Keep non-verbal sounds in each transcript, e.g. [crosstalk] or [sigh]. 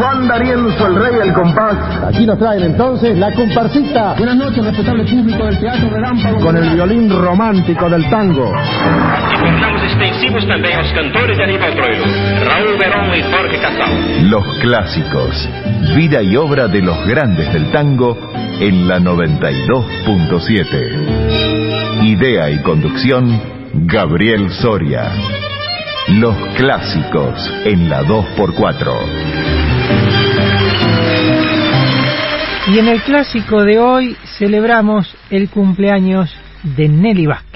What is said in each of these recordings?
Juan D'Arienzo, el rey del compás. Aquí nos traen entonces la comparsita. Buenas noches, respetable público del Teatro Relámpago. Con el violín romántico del tango. E tornamos extensivos também aos cantores de Aníbal Troilo, Raúl Verón y Jorge Casal. Los clásicos. Vida y obra de los grandes del tango en la 92.7. Idea y conducción, Gabriel Soria. Los clásicos en la 2x4. Y en el clásico de hoy celebramos el cumpleaños de Nelly Vázquez.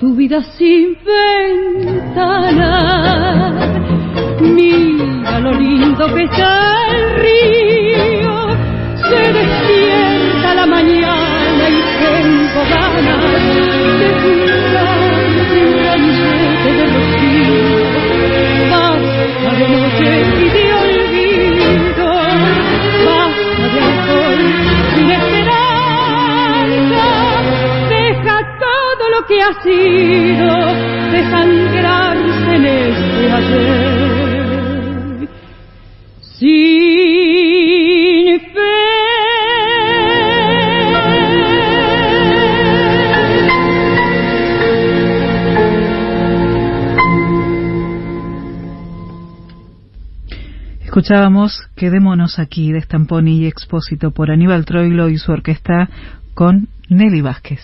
Tu vida sin ventana Mira lo lindo que está el río, se despierta la mañana y tengo ganas de ramillete de rocío. Basta de noches y de sido desangrarse en este ayer. Escuchábamos Quedémonos aquí de Stamponi y Expósito por Aníbal Troilo y su orquesta con Nelly Vázquez.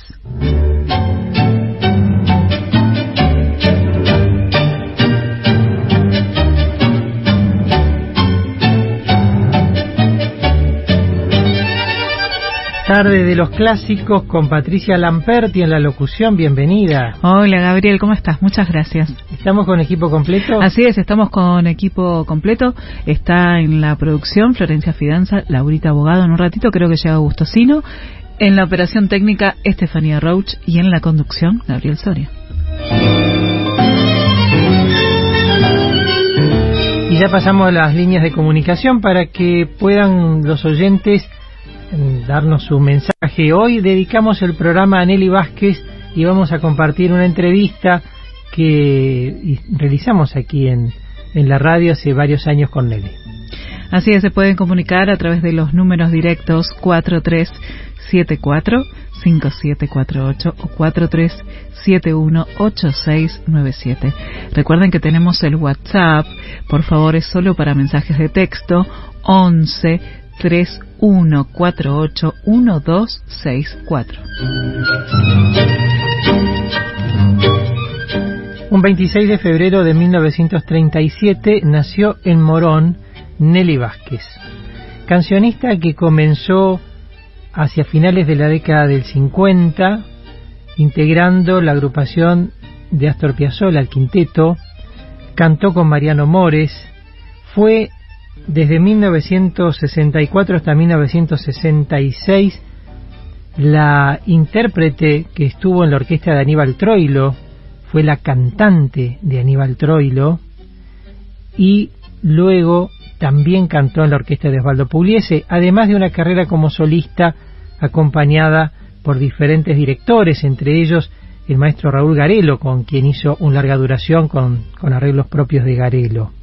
Tarde de los clásicos con Patricia Lamperti en la locución, bienvenida. Hola Gabriel, ¿cómo estás? Muchas gracias. ¿Estamos con equipo completo? Así es, estamos con equipo completo. Está en la producción Florencia Fidanza, Laurita Abogado en un ratito, creo que llega Gustosino. En la operación técnica Estefanía Roach y en la conducción Gabriel Soria. Y ya pasamos a las líneas de comunicación para que puedan los oyentes darnos su mensaje. Hoy dedicamos el programa a Nelly Vázquez y vamos a compartir una entrevista que realizamos aquí en, en la radio hace varios años con Nelly. Así es, se pueden comunicar a través de los números directos 4374 5748 o 43718697. Recuerden que tenemos el WhatsApp, por favor es solo para mensajes de texto 11 3148 1264. Un 26 de febrero de 1937 nació en Morón Nelly Vázquez, cancionista que comenzó hacia finales de la década del 50, integrando la agrupación de Astor Piazzolla, el quinteto, cantó con Mariano Mores, fue desde 1964 hasta 1966 la intérprete que estuvo en la orquesta de Aníbal Troilo, fue la cantante de Aníbal Troilo y luego también cantó en la orquesta de Osvaldo Pugliese, además de una carrera como solista acompañada por diferentes directores, entre ellos el maestro Raúl Garelo, con quien hizo una larga duración con, con arreglos propios de Garelo.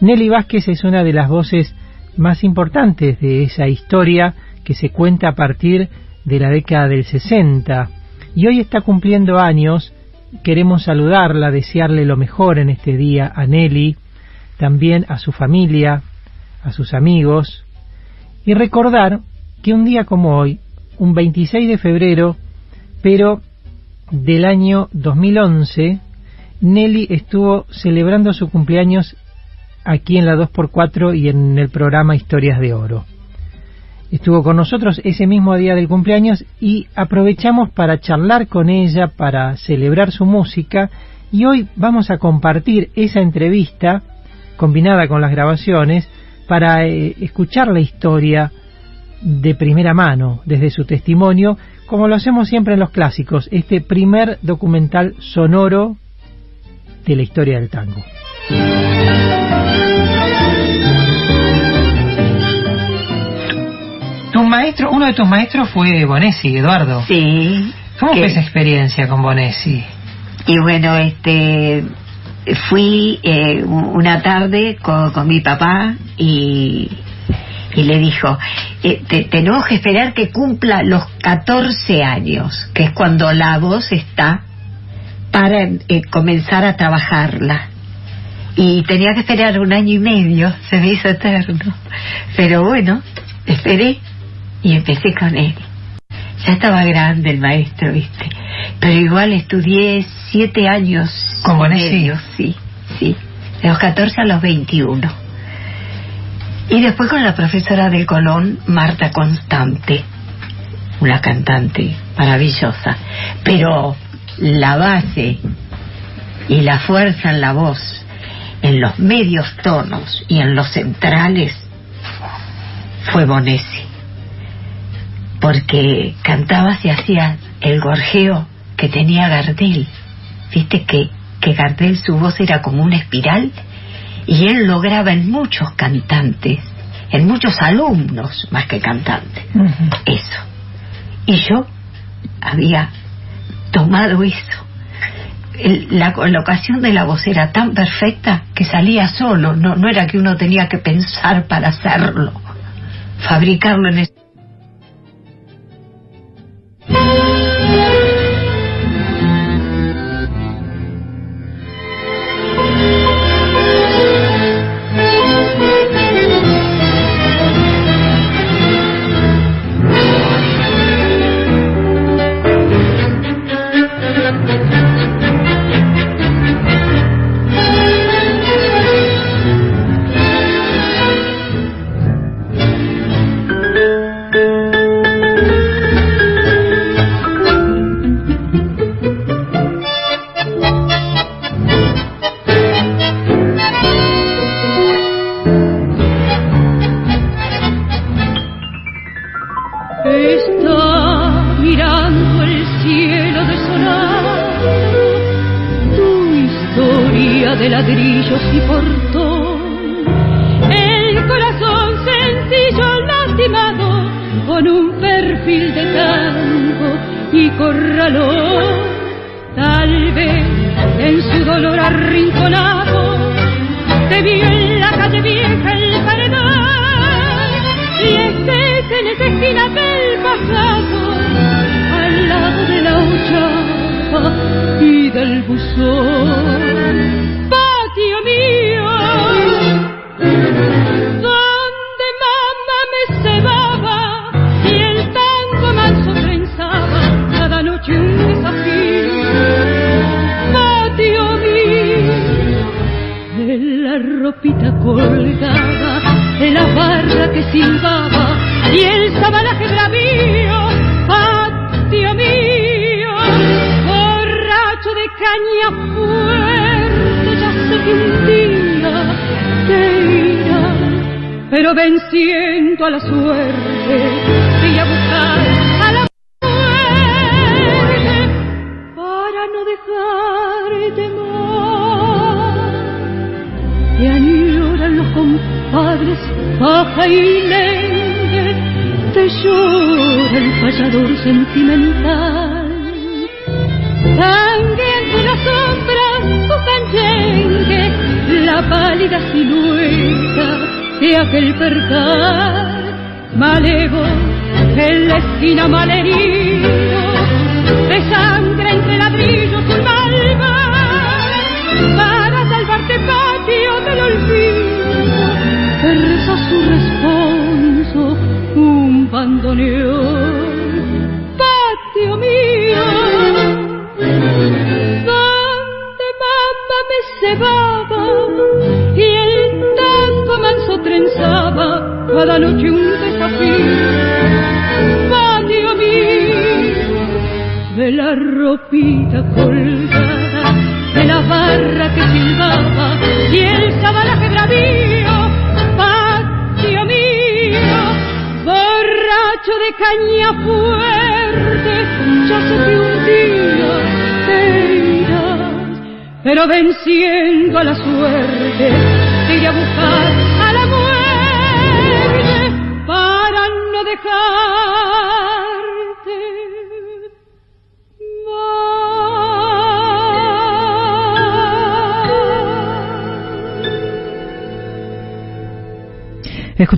Nelly Vázquez es una de las voces más importantes de esa historia que se cuenta a partir de la década del 60 y hoy está cumpliendo años. Queremos saludarla, desearle lo mejor en este día a Nelly, también a su familia, a sus amigos y recordar que un día como hoy, un 26 de febrero, pero del año 2011, Nelly estuvo celebrando su cumpleaños aquí en la 2x4 y en el programa Historias de Oro. Estuvo con nosotros ese mismo día del cumpleaños y aprovechamos para charlar con ella, para celebrar su música y hoy vamos a compartir esa entrevista combinada con las grabaciones para eh, escuchar la historia de primera mano, desde su testimonio, como lo hacemos siempre en los clásicos, este primer documental sonoro de la historia del tango. Maestro, uno de tus maestros fue Bonesi, Eduardo. Sí. ¿Cómo fue esa experiencia con Bonesi? Y bueno, este, fui eh, una tarde con, con mi papá y y le dijo, eh, te, tenemos que esperar que cumpla los 14 años, que es cuando la voz está para eh, comenzar a trabajarla. Y tenía que esperar un año y medio, se me hizo eterno. Pero bueno, esperé y empecé con él. Ya estaba grande el maestro, ¿viste? Pero igual estudié siete años. ¿Con Bonesi? Sí, sí. De los 14 a los 21 y después con la profesora del Colón, Marta Constante, una cantante maravillosa. Pero la base y la fuerza en la voz, en los medios tonos y en los centrales, fue Bonesi. Porque cantaba y hacía el gorjeo que tenía Gardel. Viste que, que Gardel su voz era como una espiral y él lograba en muchos cantantes, en muchos alumnos más que cantantes, eso. Y yo había tomado eso. la colocación de la voz era tan perfecta que salía solo, no, no era que uno tenía que pensar para hacerlo, fabricarlo en ese con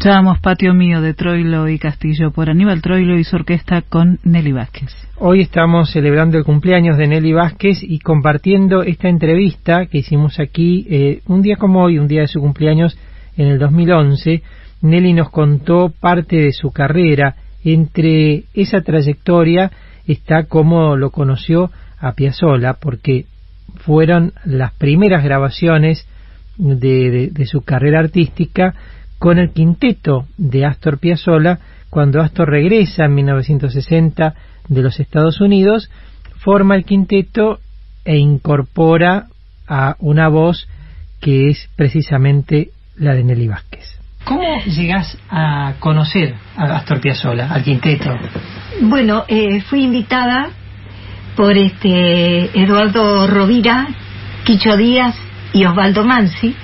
Escuchábamos Patio Mío de Troilo y Castillo por Aníbal Troilo y su orquesta con Nelly Vázquez. Hoy estamos celebrando el cumpleaños de Nelly Vázquez y compartiendo esta entrevista que hicimos aquí eh, un día como hoy, un día de su cumpleaños en el 2011. Nelly nos contó parte de su carrera. Entre esa trayectoria está cómo lo conoció a Piazzolla, porque fueron las primeras grabaciones de, de, de su carrera artística con el quinteto de Astor Piazzolla cuando Astor regresa en 1960 de los Estados Unidos, forma el quinteto e incorpora a una voz que es precisamente la de Nelly Vázquez. ¿Cómo llegas a conocer a Astor Piazzolla, al quinteto? Bueno, eh, fui invitada por este Eduardo Rovira, Quicho Díaz y Osvaldo Mansi,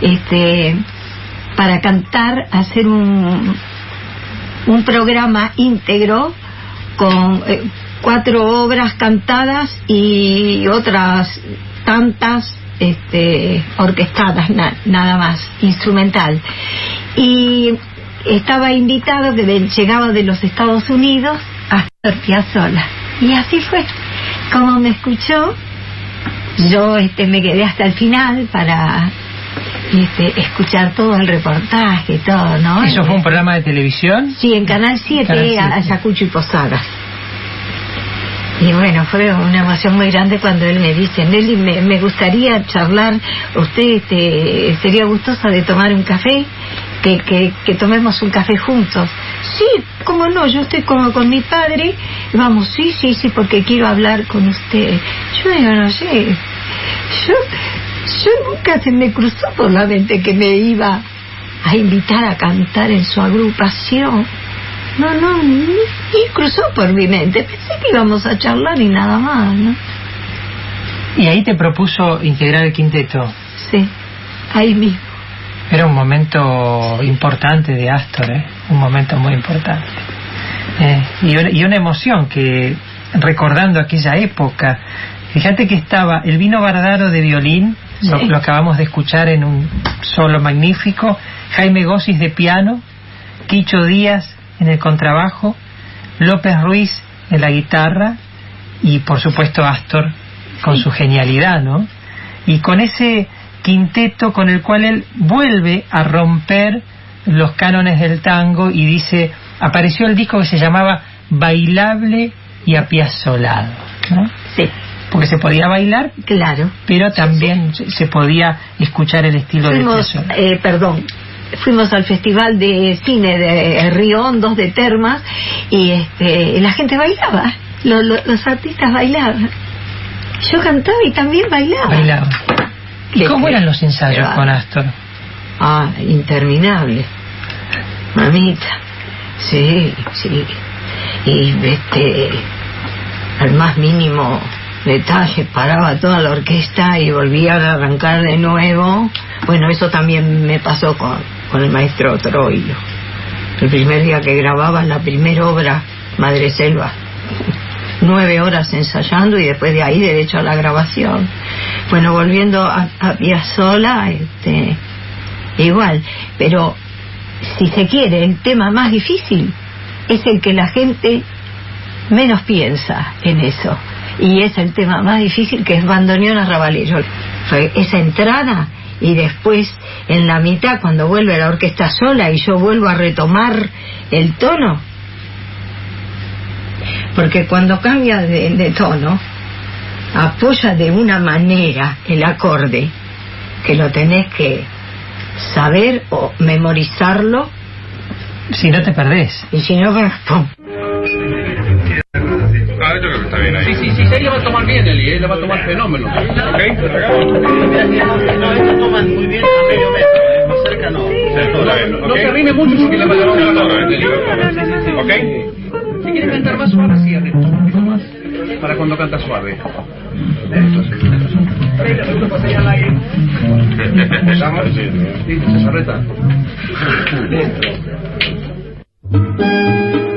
este, para cantar, hacer un, un programa íntegro con eh, cuatro obras cantadas y otras tantas este, orquestadas, na, nada más, instrumental. Y estaba invitado, llegaba de los Estados Unidos, a Piazzolla. Y así fue. Como me escuchó, yo este, me quedé hasta el final para este, escuchar todo el reportaje, todo, ¿no? ¿Eso fue un programa de televisión? Sí, en Canal 7, Canal 7. a Ayacucho y Posadas. Y bueno, fue una emoción muy grande cuando él me dice, Nelly, me, me gustaría charlar, usted este, sería gustosa de tomar un café, que, que, que tomemos un café juntos. Sí, cómo no, yo estoy como con mi padre, vamos, sí, sí, sí, porque quiero hablar con usted. Yo digo, no sé, yo, yo nunca se me cruzó por la mente que me iba a invitar a cantar en su agrupación. No, no, ni, ni cruzó por mi mente. Pensé que íbamos a charlar y nada más, ¿no? Y ahí te propuso integrar el quinteto. Sí, ahí mismo. Era un momento importante de Astor, ¿eh? un momento muy importante. Eh, y, una, y, una, emoción que recordando aquella época. Fíjate que estaba el vino Bardaro de violín, lo, lo acabamos de escuchar en un solo magnífico, Jaime Gossis de piano, Quicho Díaz en el contrabajo, López Ruiz en la guitarra y por supuesto Astor con su genialidad, ¿no? Y con ese quinteto con el cual él vuelve a romper los cánones del tango y dice, apareció el disco que se llamaba Bailable y apiazolado, ¿no? Sí, Porque se podía bailar, claro. pero también se- se podía escuchar el estilo de Fuimos, Piazzolla. eh, perdón, fuimos al Festival de Cine de Río Hondos de Termas y este, la gente bailaba, lo- lo- los artistas bailaban. Yo cantaba y también bailaba. Bailaba. ¿Y cómo eran los ensayos con. Astor? Ah, interminable. Mamita. Sí, sí. Y este, al más mínimo detalle paraba toda la orquesta y volvía a arrancar de nuevo. Bueno, eso también me pasó con, con el maestro Troilo. El primer día que grababa la primera obra, Madre Selva. Nueve horas ensayando y después de ahí derecho a la grabación. Bueno, volviendo a, a Piazzolla, este, igual, pero si se quiere, el tema más difícil es el que la gente menos piensa en eso. Y es el tema más difícil que es Bandoneón a. Fue esa entrada y después en la mitad cuando vuelve la orquesta sola y yo vuelvo a retomar el tono. Porque cuando cambia de, de tono, apoya de una manera el acorde que lo tenés que saber o memorizarlo Si no te perdés. y si no, ¡pum! Bien ahí. Sí, sí, sí, ella va a tomar bien, Eli, ella va a tomar fenómeno. ¿Ok? toman muy bien a medio metro, más cerca no. No se arrime mucho porque le va a dar una. ¿Ok? Si quiere cantar más suave, sí, arriba, un poquito más. Para cuando canta suave. ¿Empezamos? Sí. Antonio,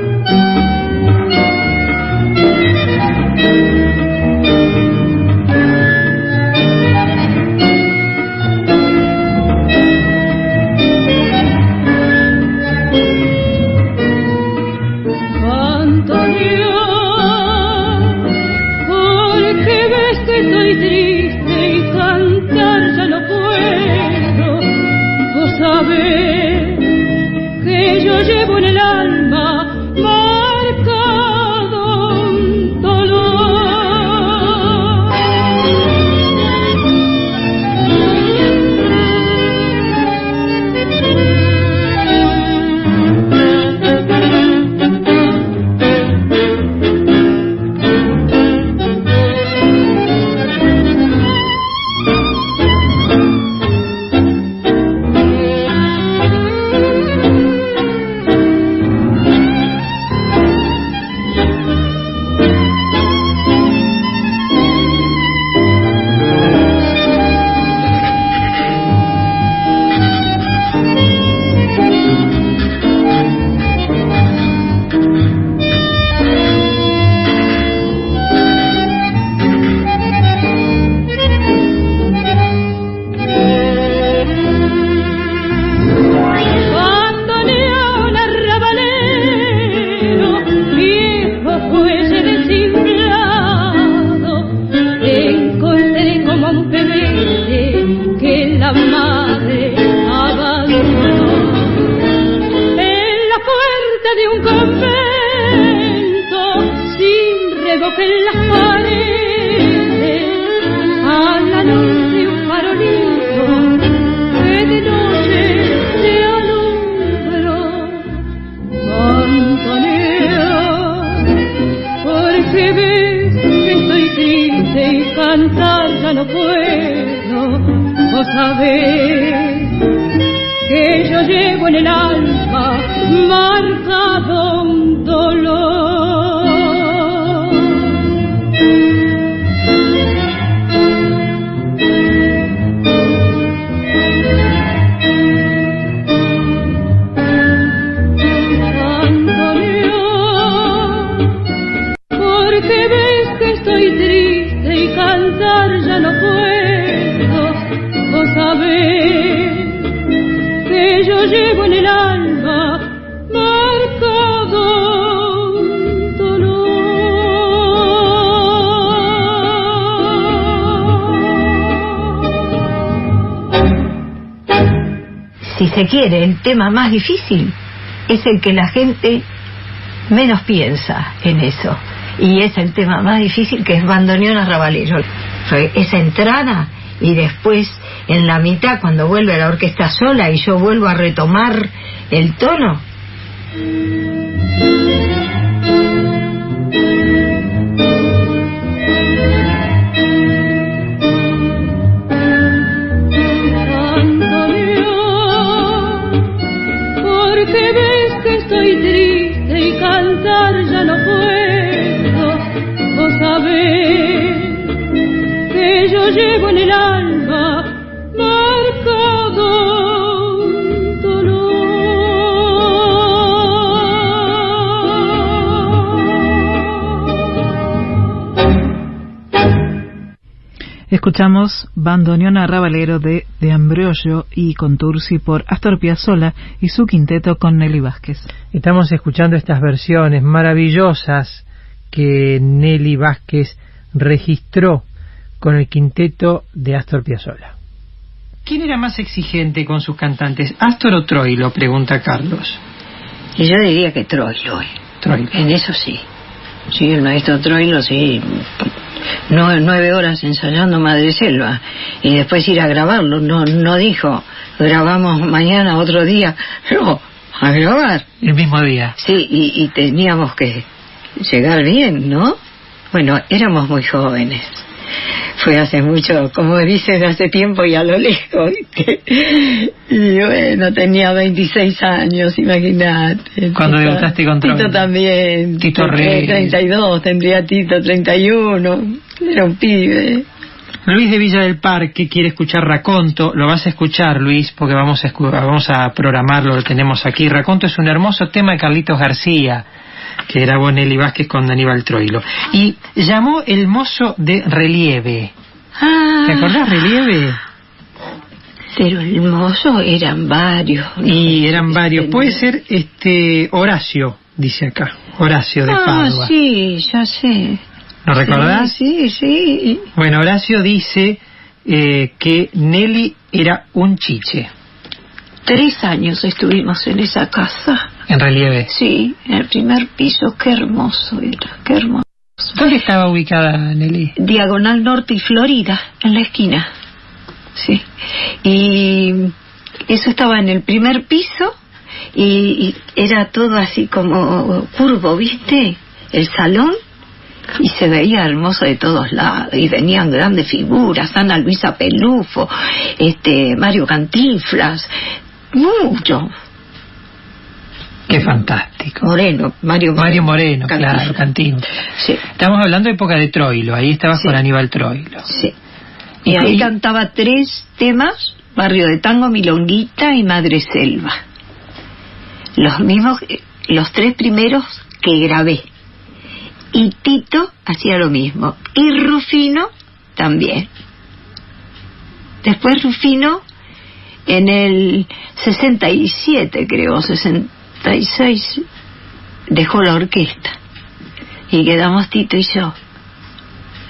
quiere, el tema más difícil es el que la gente menos piensa en eso. Y es el tema más difícil que es bandoneón a Rabalero. Fue esa entrada y después en la mitad cuando vuelve la orquesta sola y yo vuelvo a retomar el tono. Escuchamos Bandoneón Arrabalero de De Ambrosio y Contursi por Astor Piazzolla y su quinteto con Nelly Vázquez. Estamos escuchando estas versiones maravillosas que Nelly Vázquez registró con el quinteto de Astor Piazzolla. ¿Quién era más exigente con sus cantantes, Astor o Troilo? Pregunta Carlos. Y yo diría que Troilo. eh. Troilo. En eso sí. Sí, el maestro Troilo, sí. No, nueve horas ensayando Madre Selva. Y después ir a grabarlo. No, no dijo, grabamos mañana, otro día. No, a grabar. El mismo día. Sí, y, y teníamos que llegar bien, ¿no? Bueno, éramos muy jóvenes. Fue hace mucho, como dicen, hace tiempo y a lo lejos. ¿viste? Y bueno, tenía 26 años, imagínate. Cuando debutaste con Tito también. Tito Reyes. 32, tendría Tito 31. Era un pibe. Luis de Villa del Parque quiere escuchar Raconto. Lo vas a escuchar, Luis, porque vamos a, escu- vamos a programarlo, lo tenemos aquí. Raconto es un hermoso tema de Carlitos García, que grabó Nelly Vázquez con Aníbal Troilo. Y llamó El Mozo de Relieve. Ah, ¿Te acordás, Relieve? Pero el mozo eran varios. Y eran varios. Puede ser este Horacio, dice acá. Horacio de Ah, Padua. sí, ya sé. ¿Lo recordás? Sí, sí, sí. Bueno, Horacio dice eh, que Nelly era un chiche, Tres años estuvimos en esa casa. En relieve. Sí, en el primer piso. Qué hermoso era, qué hermoso. ¿Dónde estaba ubicada Nelly? Diagonal Norte y Florida, en la esquina. Sí. Y eso estaba en el primer piso y, y era todo así como curvo, ¿viste? El salón. Y se veía hermoso de todos lados. Y venían grandes figuras. Ana Luisa Pelufo, este, Mario Cantinflas. Mucho. Qué fantástico. Moreno, Mario Moreno. Mario Moreno, Cantinflas. claro. Sí, Estamos hablando de época de Troilo, ahí estabas Sí. con Aníbal Troilo. sí. Y ahí Y- cantaba tres temas, Barrio de Tango, Milonguita y Madre Selva. Los mismos, los tres primeros que grabé. Y Tito hacía lo mismo. Y Rufino también. Después Rufino, en el 67 creo, 66, dejó la orquesta. Y quedamos Tito y yo.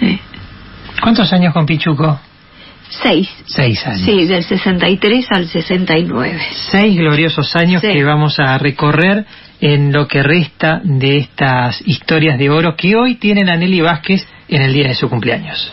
Eh, ¿Cuántos años con Pichuco? Seis. Seis años. Sí, del 63 al 69. Seis gloriosos años Sí. que vamos a recorrer en lo que resta de estas historias de oro que hoy tienen a Nelly Vázquez en el día de su cumpleaños.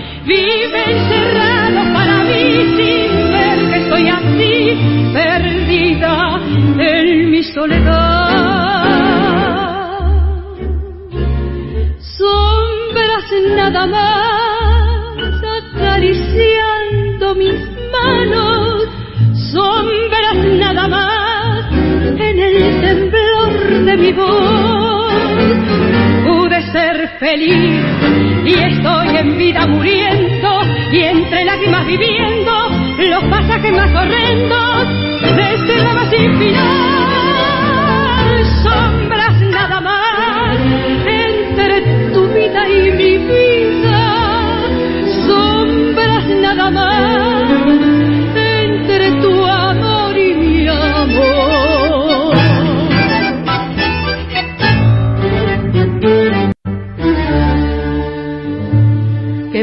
Vive encerrado para mí sin ver que estoy así, perdida en mi soledad. Sombras nada más acariciando mis manos, sombras nada más en el temblor de mi voz. Pude ser feliz y estoy en vida muriendo y entre lágrimas viviendo los pasajes más horrendos de este drama sin.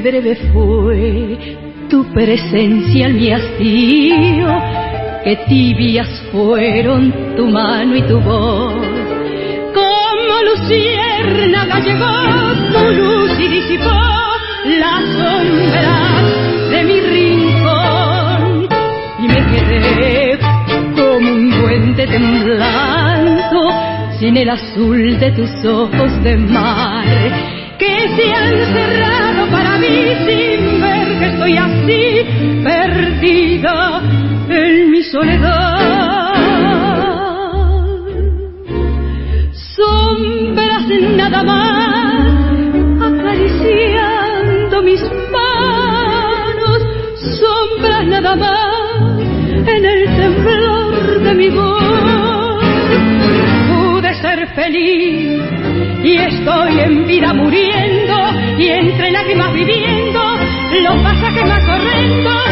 Breve fue tu presencia en mi hastío, qué tibias fueron tu mano y tu voz. Como luciérnaga llegó tu luz y disipó la sombra de mi rincón y me quedé como un puente temblando sin el azul de tus ojos de mar que se han cerrado estoy así perdida en mi soledad. Sombras nada más acariciando mis manos, sombras nada más en el temblor de mi voz. Pude ser feliz y estoy en vida muriendo y entre lágrimas viviendo los pasajes más horrendos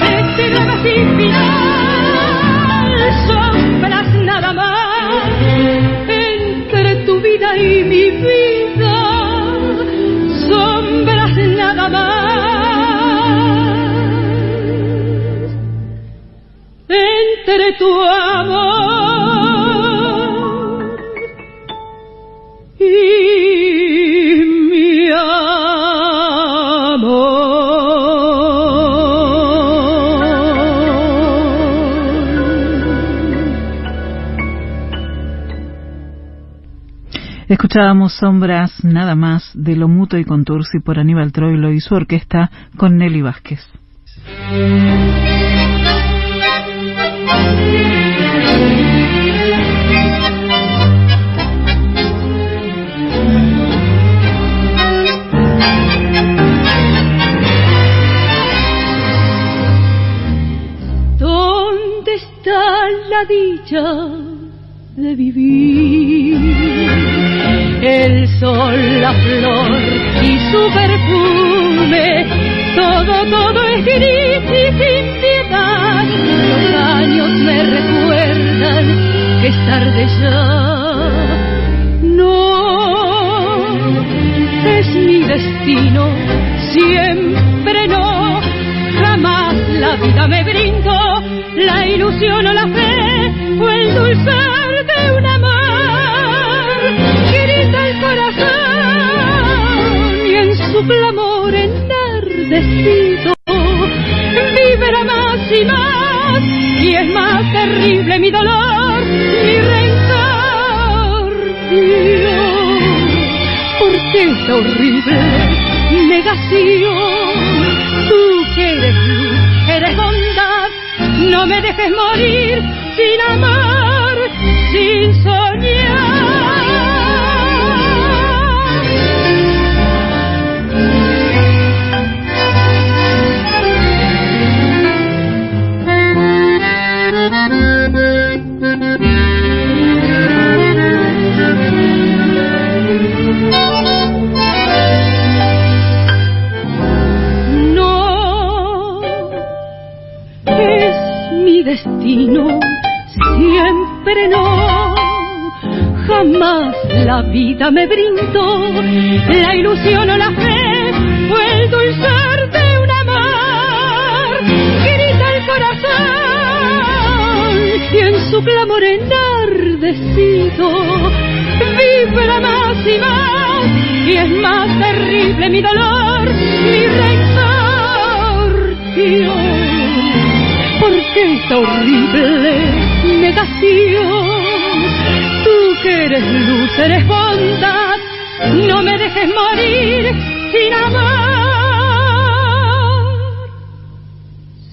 este drama sin final. Sombras nada más entre tu vida y mi vida. Escuchábamos Sombras nada más de Lo Muto y Contursi por Aníbal Troilo y su orquesta con Nelly Vázquez. ¿Dónde está la dicha de vivir? El sol, la flor y su perfume, todo, todo es gris y sin piedad. Los años me recuerdan que es tarde ya. No, es mi destino, siempre no, jamás la vida me brindó la ilusión o la fe o el dulzor de un clamor enardecido vibra más y más y es más terrible mi dolor, mi rencor. Dios, ¿por qué esta horrible negación? Tú que eres luz, eres bondad, no me dejes morir sin amar, sin soñar. Destino, siempre no. Jamás la vida me brindó la ilusión o la fe o el dulzor de un amor. Grita el corazón y en su clamor enardecido vibra más y más y es más terrible mi dolor, mi rencor. Dios, ¿por qué esta horrible negación? Tú que eres luz, eres bondad, no me dejes morir sin amar,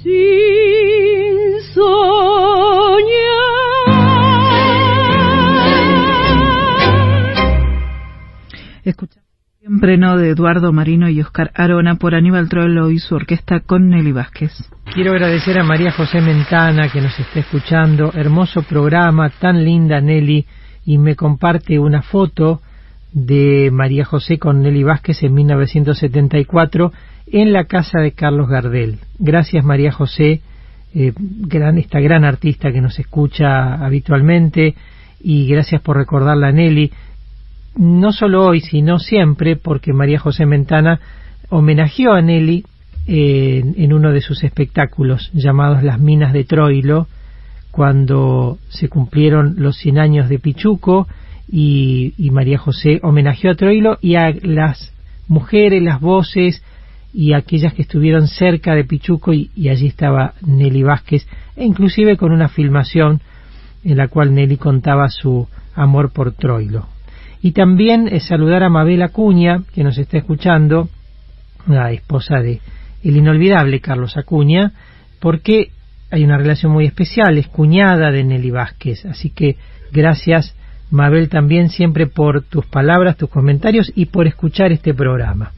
sin soñar. Escucha. Siempre no de Eduardo Marino y Oscar Arona por Aníbal Troilo y su orquesta con Nelly Vázquez. Quiero agradecer a María José Mentana que nos está escuchando. Hermoso programa, tan linda Nelly. Y me comparte una foto de María José con Nelly Vázquez en 1974 en la casa de Carlos Gardel. Gracias María José, eh, esta gran artista que nos escucha habitualmente y gracias por recordarla a Nelly no solo hoy, sino siempre, porque María José Mentana homenajeó a Nelly en, uno de sus espectáculos llamados Las Minas de Troilo, cuando se cumplieron los 100 años de Pichuco y, María José homenajeó a Troilo y a las mujeres, las voces y aquellas que estuvieron cerca de Pichuco y, allí estaba Nelly Vázquez, e inclusive con una filmación en la cual Nelly contaba su amor por Troilo. Y también es saludar a Mabel Acuña, que nos está escuchando, la esposa de el inolvidable Carlos Acuña, porque hay una relación muy especial, es cuñada de Nelly Vázquez. Así que gracias, Mabel, también siempre por tus palabras, tus comentarios y por escuchar este programa.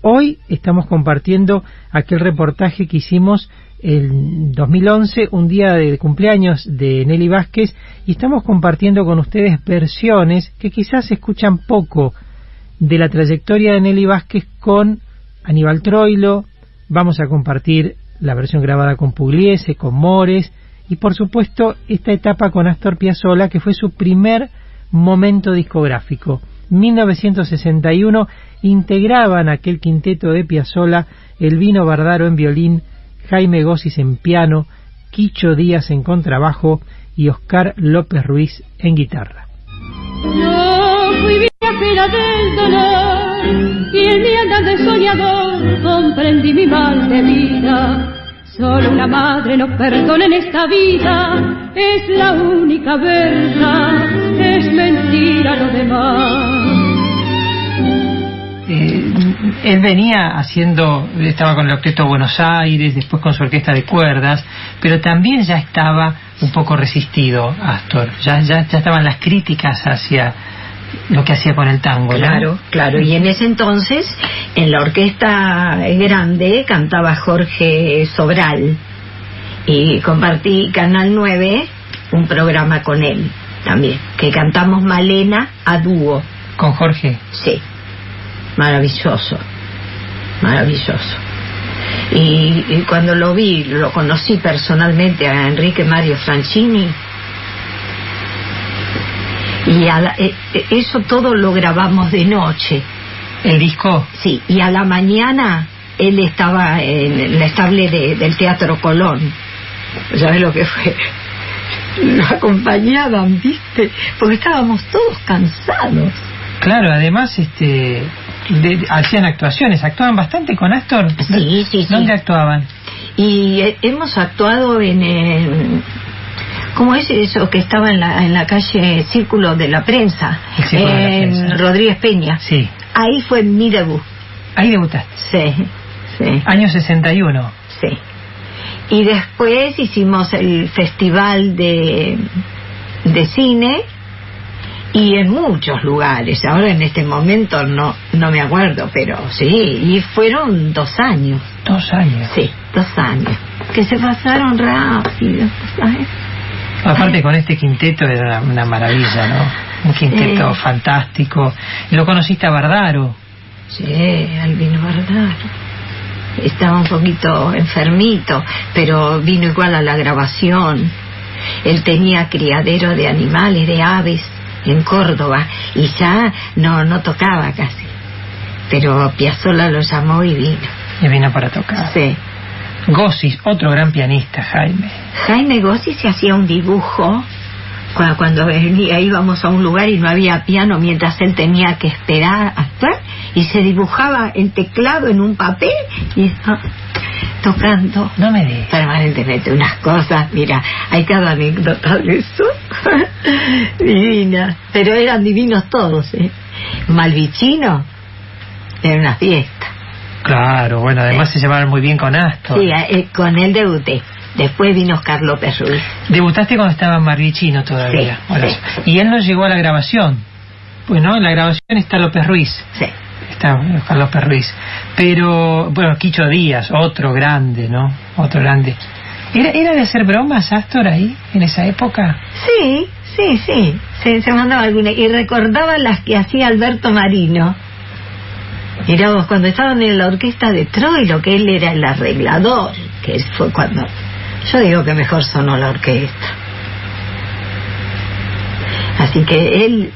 Hoy estamos compartiendo aquel reportaje que hicimos el 2011, un día de cumpleaños de Nelly Vázquez, y estamos compartiendo con ustedes versiones que quizás escuchan poco de la trayectoria de Nelly Vázquez con Aníbal Troilo, vamos a compartir la versión grabada con Pugliese, con Mores, y por supuesto esta etapa con Astor Piazzolla, que fue su primer momento discográfico. 1961 integraban aquel quinteto de Piazzolla el Vino Bardaro en violín, Jaime Gossis en piano, Quicho Díaz en contrabajo y Oscar López Ruiz en guitarra. Yo fui viajera del dolor y en mi andar de soñador comprendí mi mal de vida. Solo una madre no perdona en esta vida, es la única verdad, es mentira lo demás. Eh, él venía haciendo, estaba con el Orquesta Buenos Aires, después con su orquesta de cuerdas, pero también ya estaba un poco resistido Astor, ya, ya, ya estaban las críticas hacia lo que hacía con el tango. ¿no? Claro, claro, y en ese entonces en la orquesta grande cantaba Jorge Sobral y compartí Canal 9 un programa con él también, que cantamos Malena a dúo. ¿Con Jorge? Sí maravilloso, maravilloso. Y, y, cuando lo vi, lo conocí personalmente a Enrique Mario Franchini. Y a la, eh, eso todo lo grabamos de noche. ¿El disco? Sí, y a la mañana él estaba en la estable de, del Teatro Colón. ¿Sabes lo que fue? [laughs] Lo acompañaban, ¿viste? Porque estábamos todos cansados. Claro, además, este, de, hacían actuaciones, actuaban bastante con Astor. Sí, sí, sí. ¿Dónde actuaban? Y eh, hemos actuado en, en ¿cómo es eso que estaba en la, en la calle Círculo de la Prensa? En. Rodríguez Peña. Sí. Ahí fue mi debut. Ahí debutaste. Sí, sí. Año 61. Sí. Y después hicimos el festival de, de cine y en muchos lugares. Ahora en este momento no no me acuerdo, pero sí, y fueron dos años. Dos años. Sí, dos años. Que se pasaron rápido, ¿sabes? Aparte con este quinteto era una, maravilla, ¿no? Un quinteto fantástico. ¿Lo conociste a Bardaro? Sí, Albino Bardaro. Estaba un poquito enfermito, pero vino igual a la grabación. Él tenía criadero de animales, de aves, en Córdoba, y ya no, no tocaba casi. Pero Piazzolla lo llamó y vino. Y vino para tocar. Sí. Gossis, otro gran pianista, Jaime. Jaime Gossi se hacía un dibujo cua- cuando venía, íbamos a un lugar y no había piano mientras él tenía que esperar a actuar y se dibujaba el teclado en un papel y tocando No me digas. permanentemente unas cosas, mira, hay cada anécdota de eso, [laughs] divina, pero eran divinos todos, ¿eh? Malvicino era una fiesta. Claro, bueno, además se llevaban muy bien con Astor. Sí, eh, con él debuté. Después vino Oscar López Ruiz. Debutaste cuando estaba en Marvichino todavía. Sí, Bueno, sí. Y él no llegó a la grabación. Pues no, en la grabación está López Ruiz. Sí. Está Carlos Perruís. Pero, bueno, Quicho Díaz, otro grande, ¿no? Otro grande. ¿Era, ¿Era de hacer bromas, Astor, ahí, en esa época? Sí, sí, sí. Se, se mandaba alguna. Y recordaba las que hacía Alberto Marino. Mirá vos, cuando estaban en la orquesta de Troilo, que él era el arreglador, que fue cuando. Yo digo que mejor sonó la orquesta. Así que él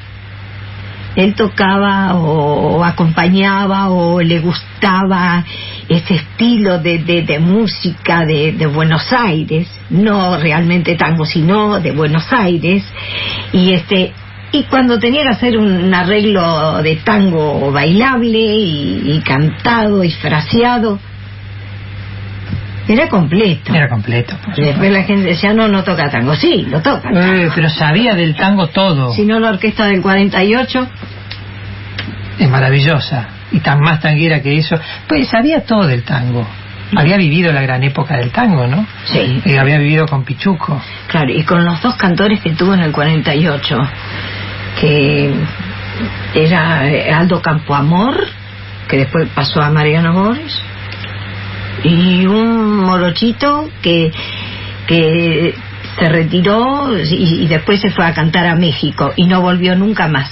él tocaba o, acompañaba o le gustaba ese estilo de, de, música de, de Buenos Aires, no realmente tango, sino de Buenos Aires, y este y cuando tenía que hacer un arreglo de tango bailable y, y cantado y fraseado, era completo. Era completo. Después la gente decía, no, no toca tango. Sí, lo toca. Eh, pero sabía del tango todo. Si no, la orquesta del 48, Es maravillosa. Y tan más tanguera que eso. Pues sabía todo del tango. Había vivido la gran época del tango, ¿no? Sí. Eh, había vivido con Pichuco. claro, y con los dos cantores que tuvo en el 48, que era Aldo Campoamor, que después pasó a Mariano Boris, y un morochito que, que se retiró y, y después se fue a cantar a México y no volvió nunca más.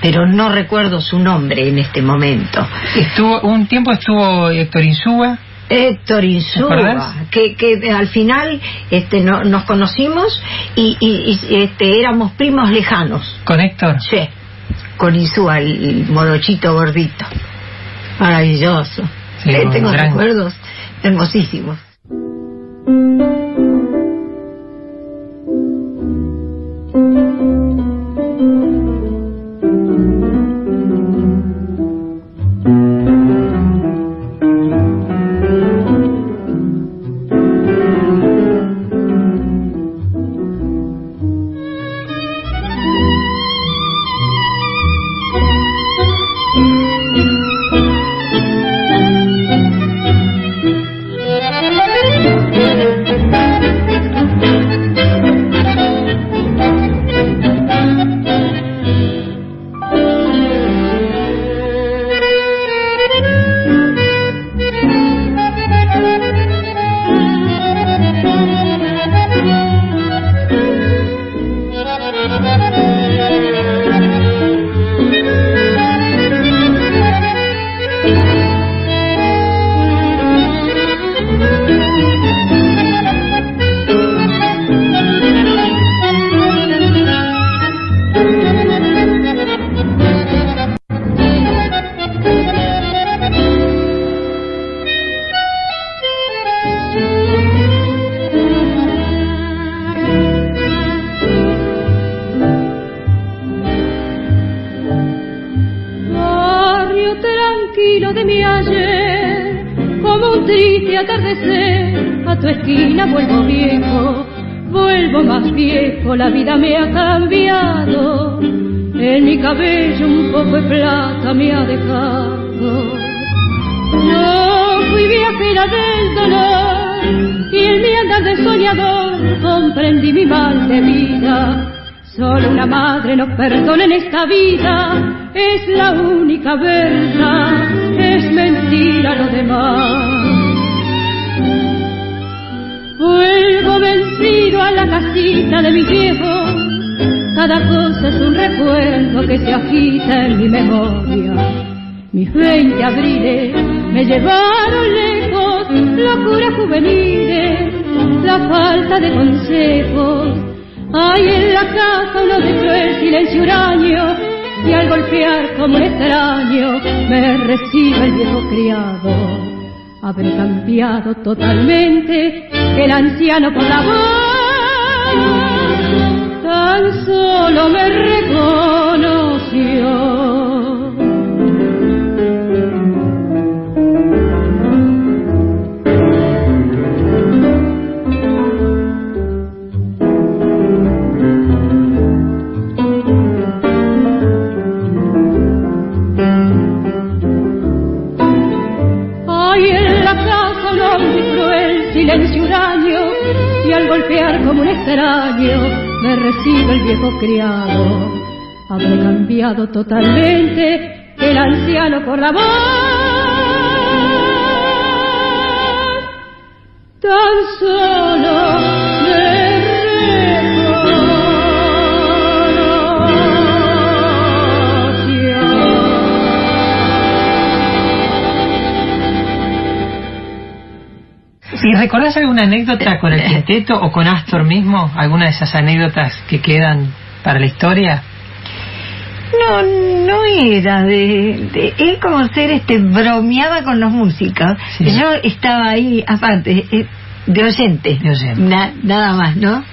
Pero no recuerdo su nombre en este momento. Estuvo, un tiempo estuvo Héctor Insúa. Héctor Insúa, que, que al final este, no, nos conocimos y, y- y, este, éramos primos lejanos. ¿Con Héctor? Sí, con Insúa, el, el morochito gordito. Maravilloso. Sí, Eh, tengo gran- recuerdos hermosísimos. Esta vida, es la única verdad, es mentira lo demás. Vuelvo vencido a la casita de mi viejo, cada cosa es un recuerdo que se agita en mi memoria. Mis veinte abriles me llevaron lejos, locuras juveniles, la falta de consejos. Hay en la casa uno de cruel silencio huraño, y al golpear como un extraño me recibe el viejo criado. Habré cambiado totalmente el anciano por la voz, tan solo me reconoció. Extraño me recibe el viejo criado. Habré cambiado totalmente el anciano por la voz tan solo ¿Y recordás alguna anécdota con el quinteto o con Astor mismo? ¿Alguna de esas anécdotas que quedan para la historia? No, no era de, de él como ser este bromeaba con los músicos. Yo estaba ahí aparte eh, de oyente, Na- nada más, ¿no?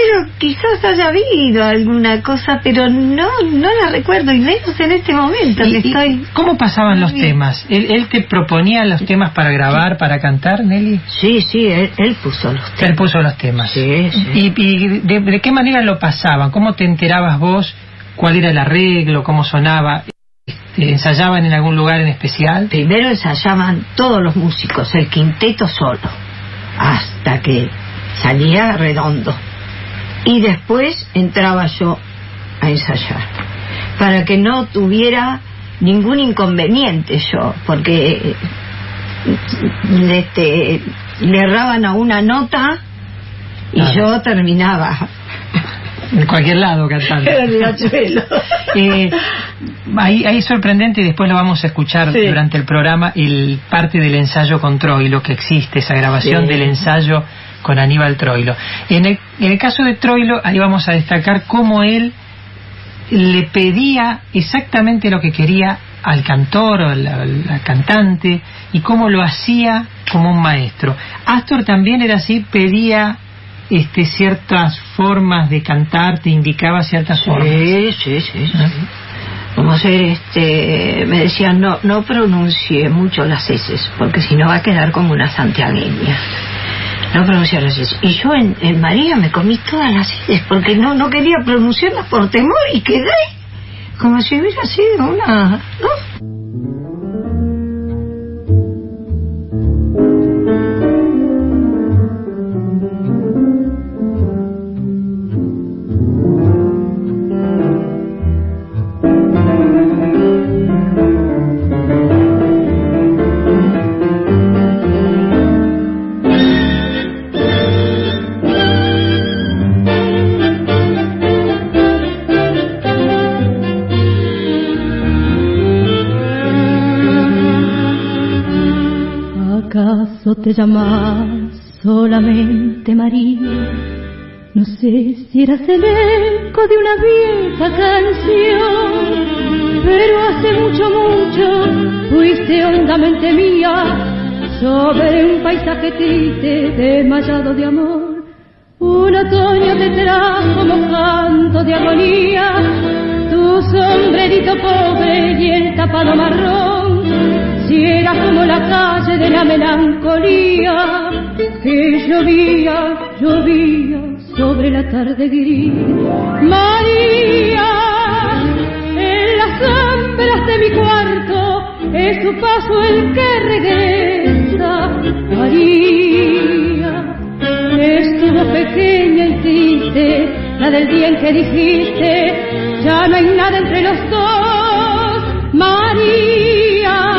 Pero quizás haya habido alguna cosa, pero no no la recuerdo y menos en este momento ¿Y- que y estoy. ¿Cómo pasaban los temas? ¿Él, él te proponía los temas para grabar, para cantar, Nelly? Sí, sí, él, él puso los Él puso los temas. Sí, sí. ¿Y, y de, de qué manera lo pasaban? ¿Cómo te enterabas vos? ¿Cuál era el arreglo? ¿Cómo sonaba? ¿Ensayaban en algún lugar en especial? Primero ensayaban todos los músicos, el quinteto solo, hasta que salía redondo. Y después entraba yo a ensayar, para que no tuviera ningún inconveniente yo, porque eh, este, le erraban a una nota y yo terminaba. En cualquier lado cantando. [laughs] Eh, ahí, ahí es sorprendente y después lo vamos a escuchar Sí. durante el programa, el parte del ensayo con Troilo que existe, esa grabación Sí. del ensayo con Aníbal Troilo. En el, en el caso de Troilo, ahí vamos a destacar cómo él le pedía exactamente lo que quería al cantor o la cantante y cómo lo hacía como un maestro. Astor también era así, pedía este, ciertas formas de cantar, te indicaba ciertas formas. Sí, sí, sí, sí. Como ser, este, me decían, no, no pronuncie mucho las S, porque si no va a quedar como una santiagueña. No pronunciar las. Y yo en, en María me comí todas las S, porque no, no quería pronunciarlas por temor y quedé como si hubiera sido una... te llamas solamente María? No sé si eras el eco de una vieja canción, pero hace mucho, mucho fuiste hondamente mía sobre un paisaje triste desmayado de amor. Un otoño te trajo mojando de agonía tu sombrerito pobre y el tapado marrón si era como la calle de la melancolía que llovía, llovía sobre la tarde gris. María, en las sombras de mi cuarto es tu paso el que regresa. María, es tu voz pequeña y triste, la del día en que dijiste, ya no hay nada entre los dos. María,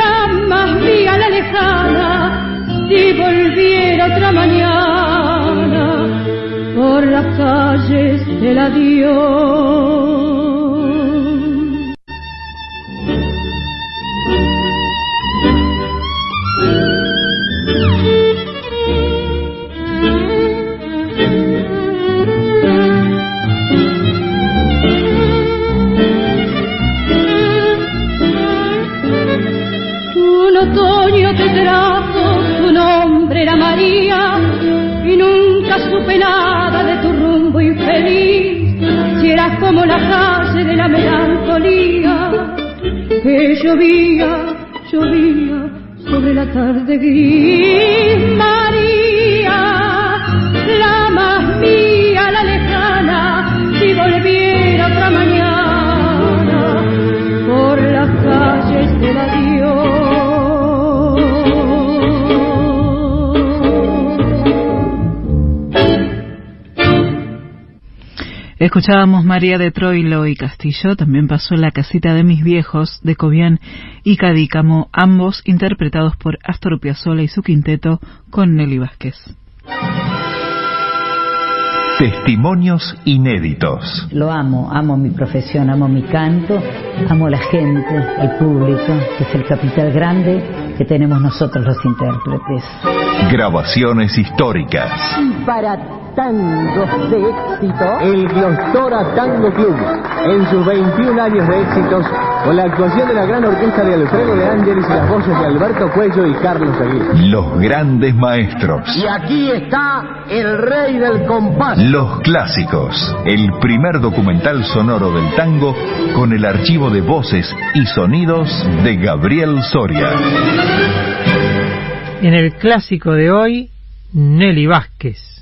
la más mía, la lejana, si volviera otra mañana por las calles del adiós. Escuchábamos María de Troilo y Castillo, también pasó La casita de mis viejos de Cobian y Cadícamo, ambos interpretados por Astor Piazzolla y su quinteto con Nelly Vázquez. Testimonios inéditos. Lo amo, amo mi profesión, amo mi canto, amo la gente, el público, que es el capital grande que tenemos nosotros los intérpretes. Grabaciones históricas. Para tangos de éxito, el Diostora Tango Club, en sus 21 años de éxitos, con la actuación de la gran orquesta de Alfredo de Ángeles y las voces de Alberto Cuello y Carlos Aguirre. Los grandes maestros. Y aquí está el rey del compás. Los clásicos. El primer documental sonoro del tango con el archivo de voces y sonidos de Gabriel Soria. En el clásico de hoy, Nelly Vázquez.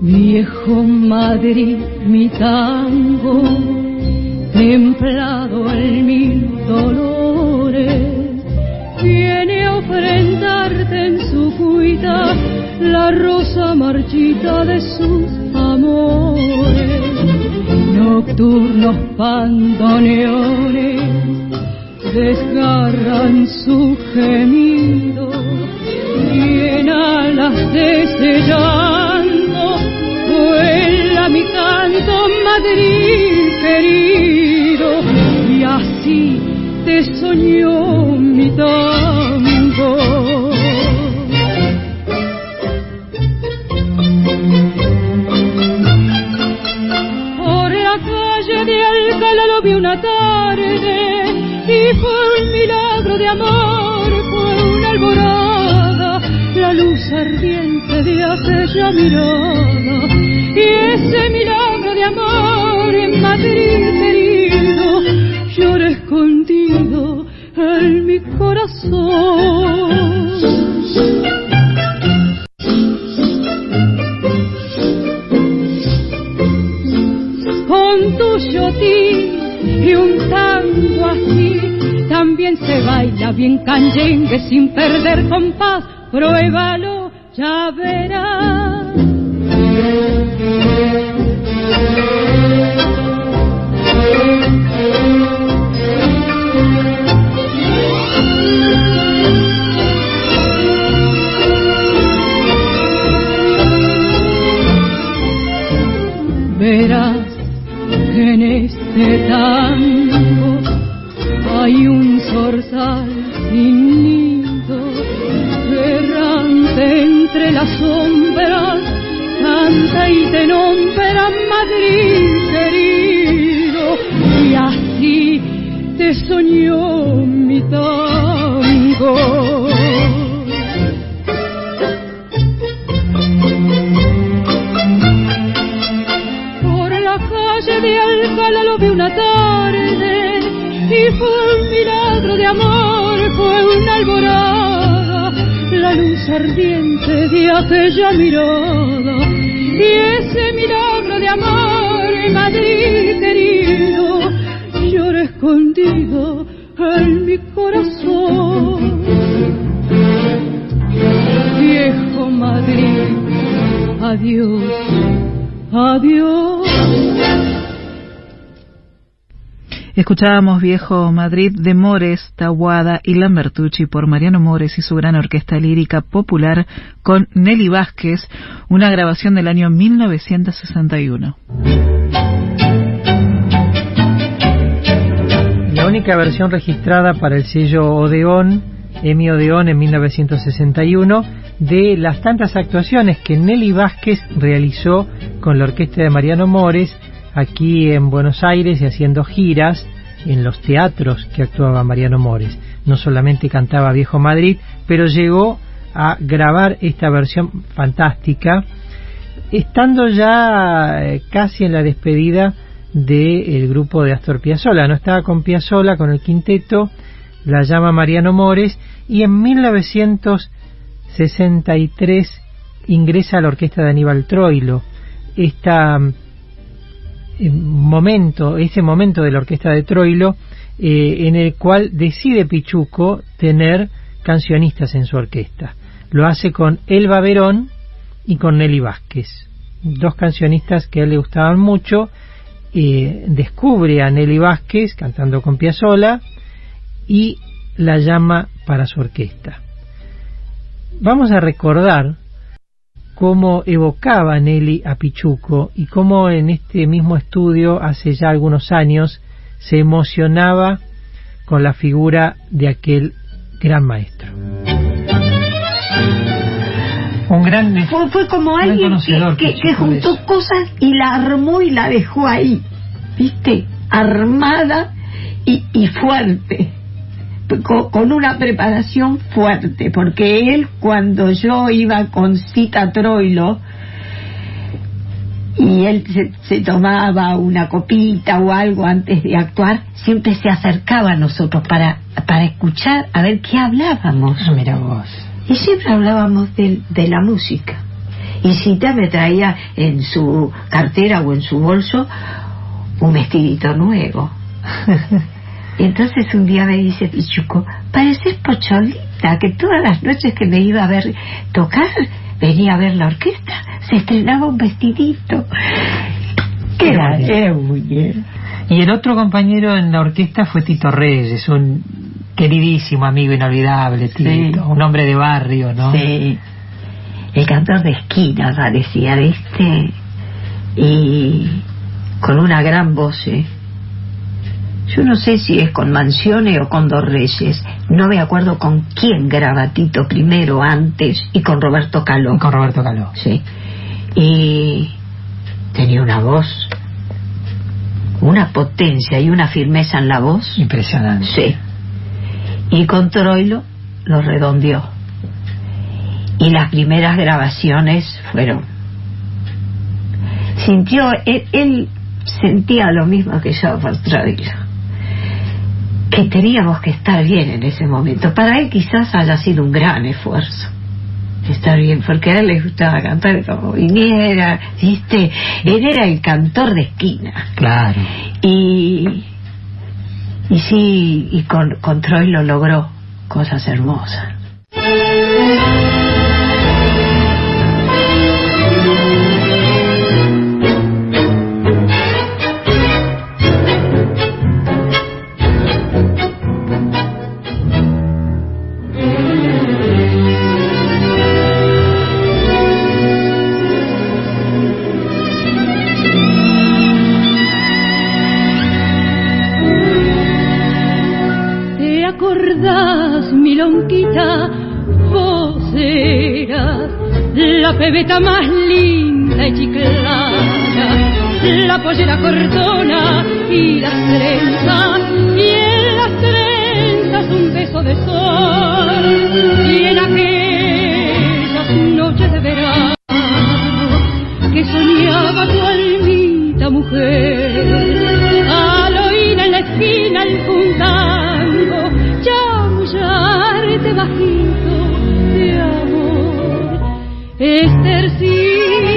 Viejo Madrid, mi tango, templado en mil dolores, viene a ofrendarte en su cuita la rosa marchita de sus amores. Nocturnos pandoneones desgarran su gemido y en alas de ese vuela mi canto Madrid querido y así te soñó mi tango. Por la calle de Alcalá lo vi una tarde y fue un milagro de amor, fue una alborada, la luz ardiente de aquella mirada y ese milagro de amor en Madrid canyengue sin perder compás pruébalo Escuchábamos Viejo Madrid de Mores, Tahuada y Lambertucci por Mariano Mores y su gran orquesta lírica popular con Nelly Vázquez, una grabación del año 1961. La única versión registrada para el sello Odeón, Emi Odeón en 1961, de las tantas actuaciones que Nelly Vázquez realizó con la orquesta de Mariano Mores aquí en Buenos Aires y haciendo giras en los teatros que actuaba Mariano Mores. No solamente cantaba Viejo Madrid, pero llegó a grabar esta versión fantástica, estando ya eh, casi en la despedida del grupo de Astor Piazzolla. No estaba con Piazzolla, con el quinteto, la llama Mariano Mores, y en 1963 ingresa a la orquesta de Aníbal Troilo. Esta eh, momento, ese momento de la orquesta de Troilo, eh, en el cual decide Pichuco tener cancionistas en su orquesta. Lo hace con Elba Verón y con Nelly Vázquez, dos cancionistas que a él le gustaban mucho. Eh, descubre a Nelly Vázquez cantando con Piazzolla y la llama para su orquesta. Vamos a recordar cómo evocaba Nelly a Pichuco y cómo en este mismo estudio hace ya algunos años se emocionaba con la figura de aquel gran maestro. Un gran fue, fue como gran alguien que, juntó cosas y la armó y la dejó ahí, ¿viste? Armada y, y fuerte, con, una preparación fuerte, porque él cuando yo iba con Cita Troilo, y él se, se tomaba una copita o algo antes de actuar, siempre se acercaba a nosotros para, para escuchar a ver qué hablábamos. Ah, mira vos. Y siempre hablábamos de, de la música. Y Cita me traía en su cartera o en su bolso un vestidito nuevo. [laughs] y entonces un día me dice Pichuco, pareces pocholita, que todas las noches que me iba a ver tocar, venía a ver la orquesta, se estrenaba un vestidito. Que era, era muy bien. Y el otro compañero en la orquesta fue Tito Reyes, un queridísimo amigo inolvidable, Tito, Sí. un hombre de barrio, ¿no? Sí. El cantor de esquina parecía, ¿viste? Y con una gran voz, ¿eh? Yo no sé si es con Mansione o con Dos Reyes. No me acuerdo con quién graba Tito primero, antes, y con Roberto Caló. Con Roberto Caló. Sí. Y tenía una voz, una potencia y una firmeza en la voz. Impresionante. Sí. Y con Troilo lo redondeó. Y las primeras grabaciones fueron. Sintió, él, él sentía lo mismo que yo por Troilo. Que teníamos que estar bien en ese momento. Para él quizás haya sido un gran esfuerzo estar bien, porque a él le gustaba cantar como viniera, ¿viste? Él era el cantor de esquina. Claro. Y, y sí, y con, con Troy lo logró cosas hermosas. Pebeta más linda y chiclana, la pollera cortona y las trenzas, y en las trenzas un beso de sol, y en aquellas noches de verano que soñaba tu almita mujer, al oír en la esquina el puntango, chamullarte bajito de amor. Estercita,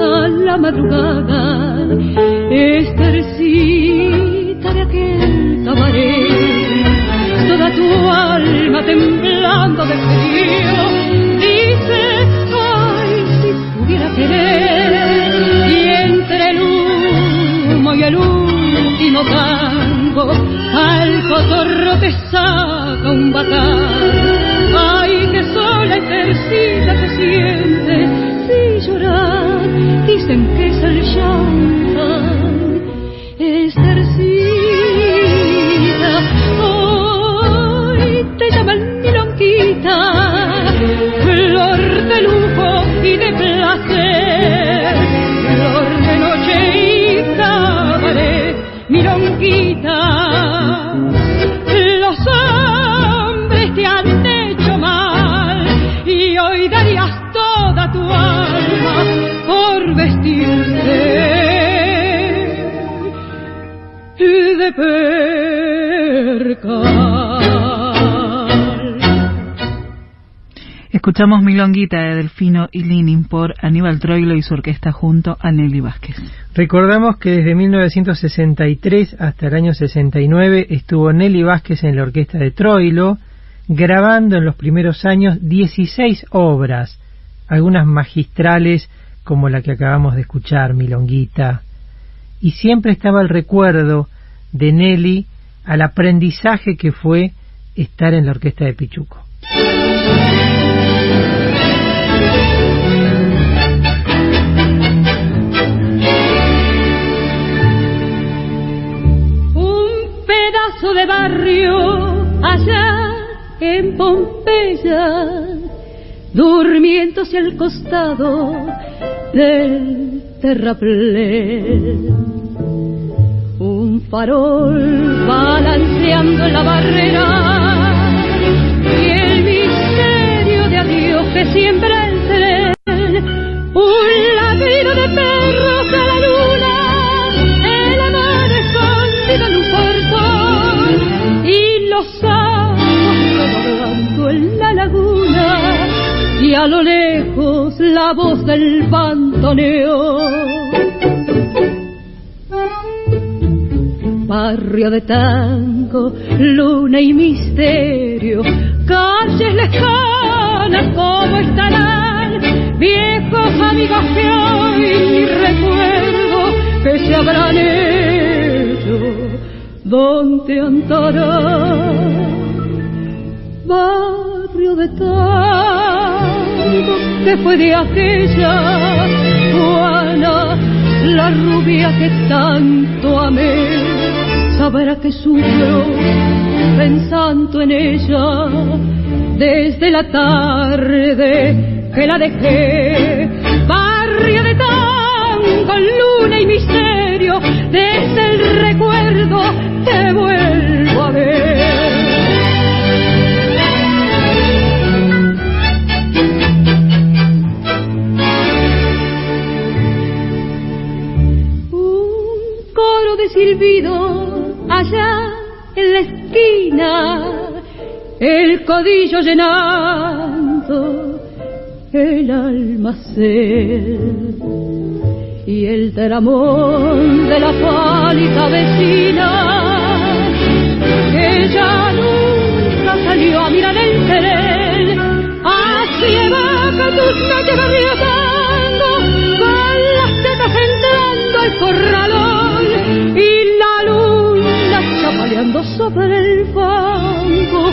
a la madrugada, estercita de aquel cabaret, toda tu alma temblando de frío, dice, ay, si pudiera querer, y entre el humo y el último tango, al cotorro te saca un batán, Escuchamos Milonguita de Delfino y Linin por Aníbal Troilo y su orquesta junto a Nelly Vázquez. Recordamos que desde 1963 hasta el año 69 estuvo Nelly Vázquez en la orquesta de Troilo, grabando en los primeros años 16 obras, algunas magistrales como la que acabamos de escuchar, Milonguita, y siempre estaba el recuerdo de Nelly al aprendizaje que fue estar en la orquesta de Pichuco. Un pedazo de barrio allá en Pompeya, durmiéndose al costado del terraplén. Un farol balanceando en la barrera y el misterio de adiós que siembra el tren. Un ladrido de perros a la luna, el amor escondido en un portón y los ojos en la laguna y a lo lejos la voz del pantoneo. Barrio de tango, luna y misterio, calles lejanas como estarán, viejos amigos que hoy recuerdo que se habrán hecho, ¿dónde andarán? Barrio de tango que fue de aquella Juana, la rubia que tanto amé sabrá que sufro pensando en ella desde la tarde que la dejé. Barrio de tango, luna y misterio, desde el recuerdo te vuelvo a ver. Silbido en la esquina, el codillo llenando el almacén y el teramón de la pálida vecina que ya nunca salió a mirar el tren. Así evoca tus noches barriotando con las tetas entrando al corralón y la sobre el fango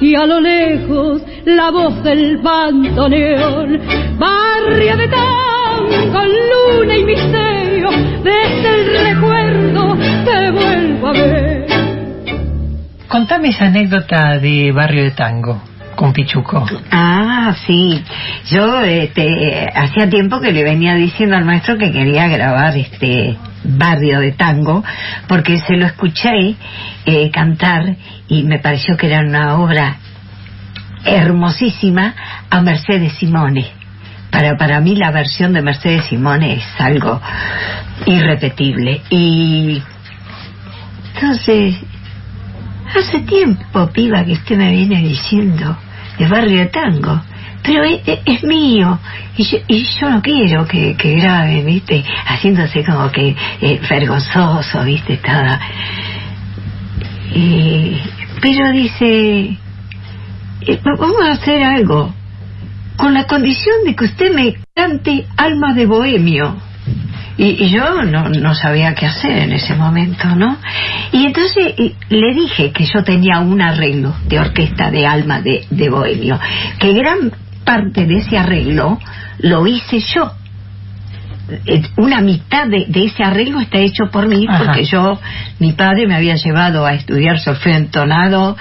y a lo lejos la voz del bandoneón. Barrio de tango luna y misterio desde el recuerdo te vuelvo a ver. Contame esa anécdota de Barrio de Tango con Pichuco. Ah, sí. Yo este, hacía tiempo que le venía diciendo al maestro que quería grabar este barrio de tango, porque se lo escuché eh, cantar y me pareció que era una obra hermosísima a Mercedes Simone. Para, para mí la versión de Mercedes Simone es algo irrepetible. Y entonces, hace tiempo, piba, que usted me viene diciendo de barrio tango. Pero es, es- mío y yo, y yo no quiero que, que grabe, ¿viste? Haciéndose como que eh, vergonzoso, ¿viste? Toda. Y, pero dice, eh, vamos a hacer algo, con la condición de que usted me cante Alma de Bohemio. Y, y yo no, no sabía qué hacer en ese momento, ¿no? Y entonces le dije que yo tenía un arreglo de orquesta de Alma de, de Bohemio, que gran parte de ese arreglo lo hice yo. Eh, Una mitad de, de ese arreglo está hecho por mí, Ajá. porque yo, mi padre me había llevado a estudiar solfeo entonado,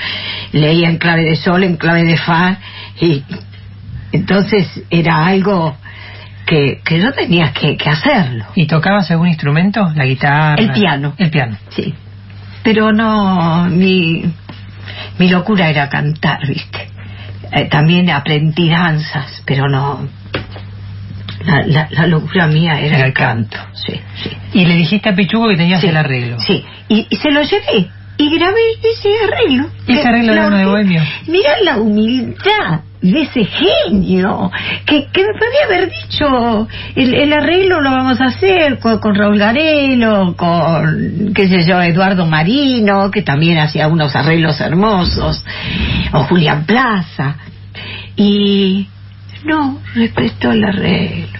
leía en clave de sol, en clave de fa, y entonces era algo que, que yo tenía que, que hacerlo. ¿Y tocabas algún instrumento? ¿La guitarra? El piano. El piano. Sí. pero no, mi, mi locura era cantar, ¿viste? Eh, también aprendí danzas, pero no. La, la, la locura mía era el canto, sí, sí. Y le dijiste a Pichuco que tenías Sí, el arreglo. Sí, y, y se lo llevé y grabé ese arreglo. ¿Y ese arreglo era uno de Bohemio? Mira la humildad de ese genio que, que me podía haber dicho el, el arreglo lo vamos a hacer con, con Raúl Garelo, con, qué sé yo, Eduardo Marino, que también hacía unos arreglos hermosos, o Julián Plaza. Y no, respetó el arreglo.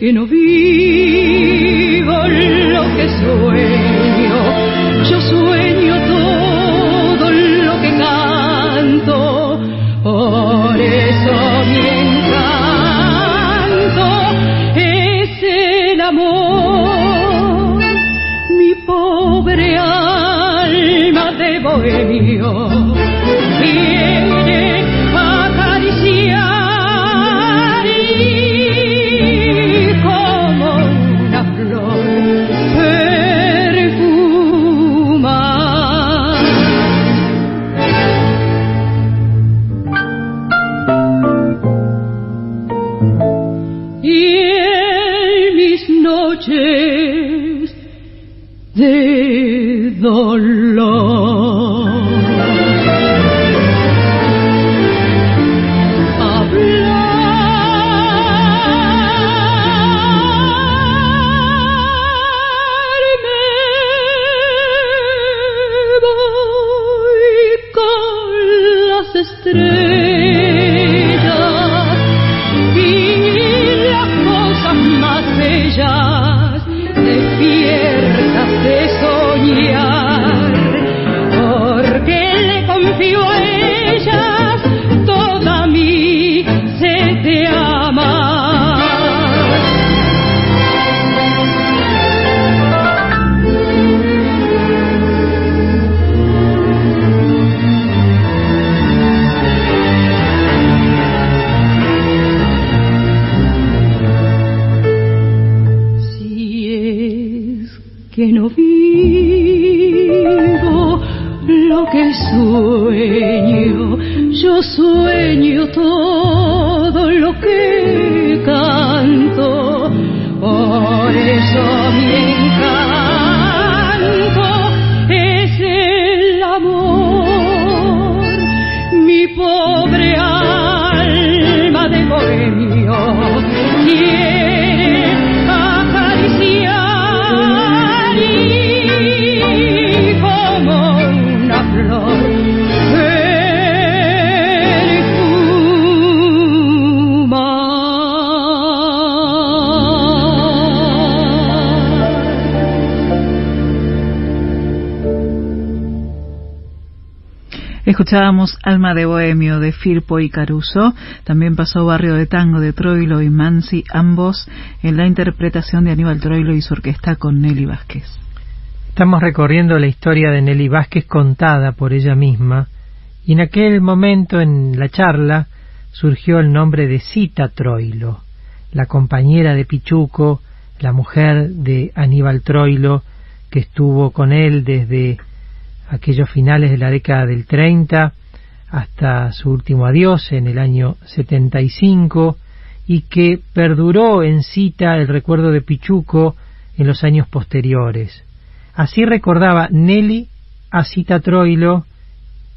que no vivo más bellas despiertas Escuchábamos Alma de Bohemio de Firpo y Caruso, también pasó Barrio de Tango de Troilo y Mansi, ambos en la interpretación de Aníbal Troilo y su orquesta con Nelly Vázquez. Estamos recorriendo la historia de Nelly Vázquez contada por ella misma, y en aquel momento en la charla surgió el nombre de Cita Troilo, la compañera de Pichuco, la mujer de Aníbal Troilo, que estuvo con él desde aquellos finales de la década del 30 hasta su último adiós en el año 75 y que perduró en cita el recuerdo de Pichuco en los años posteriores. Así recordaba Nelly a Cita Troilo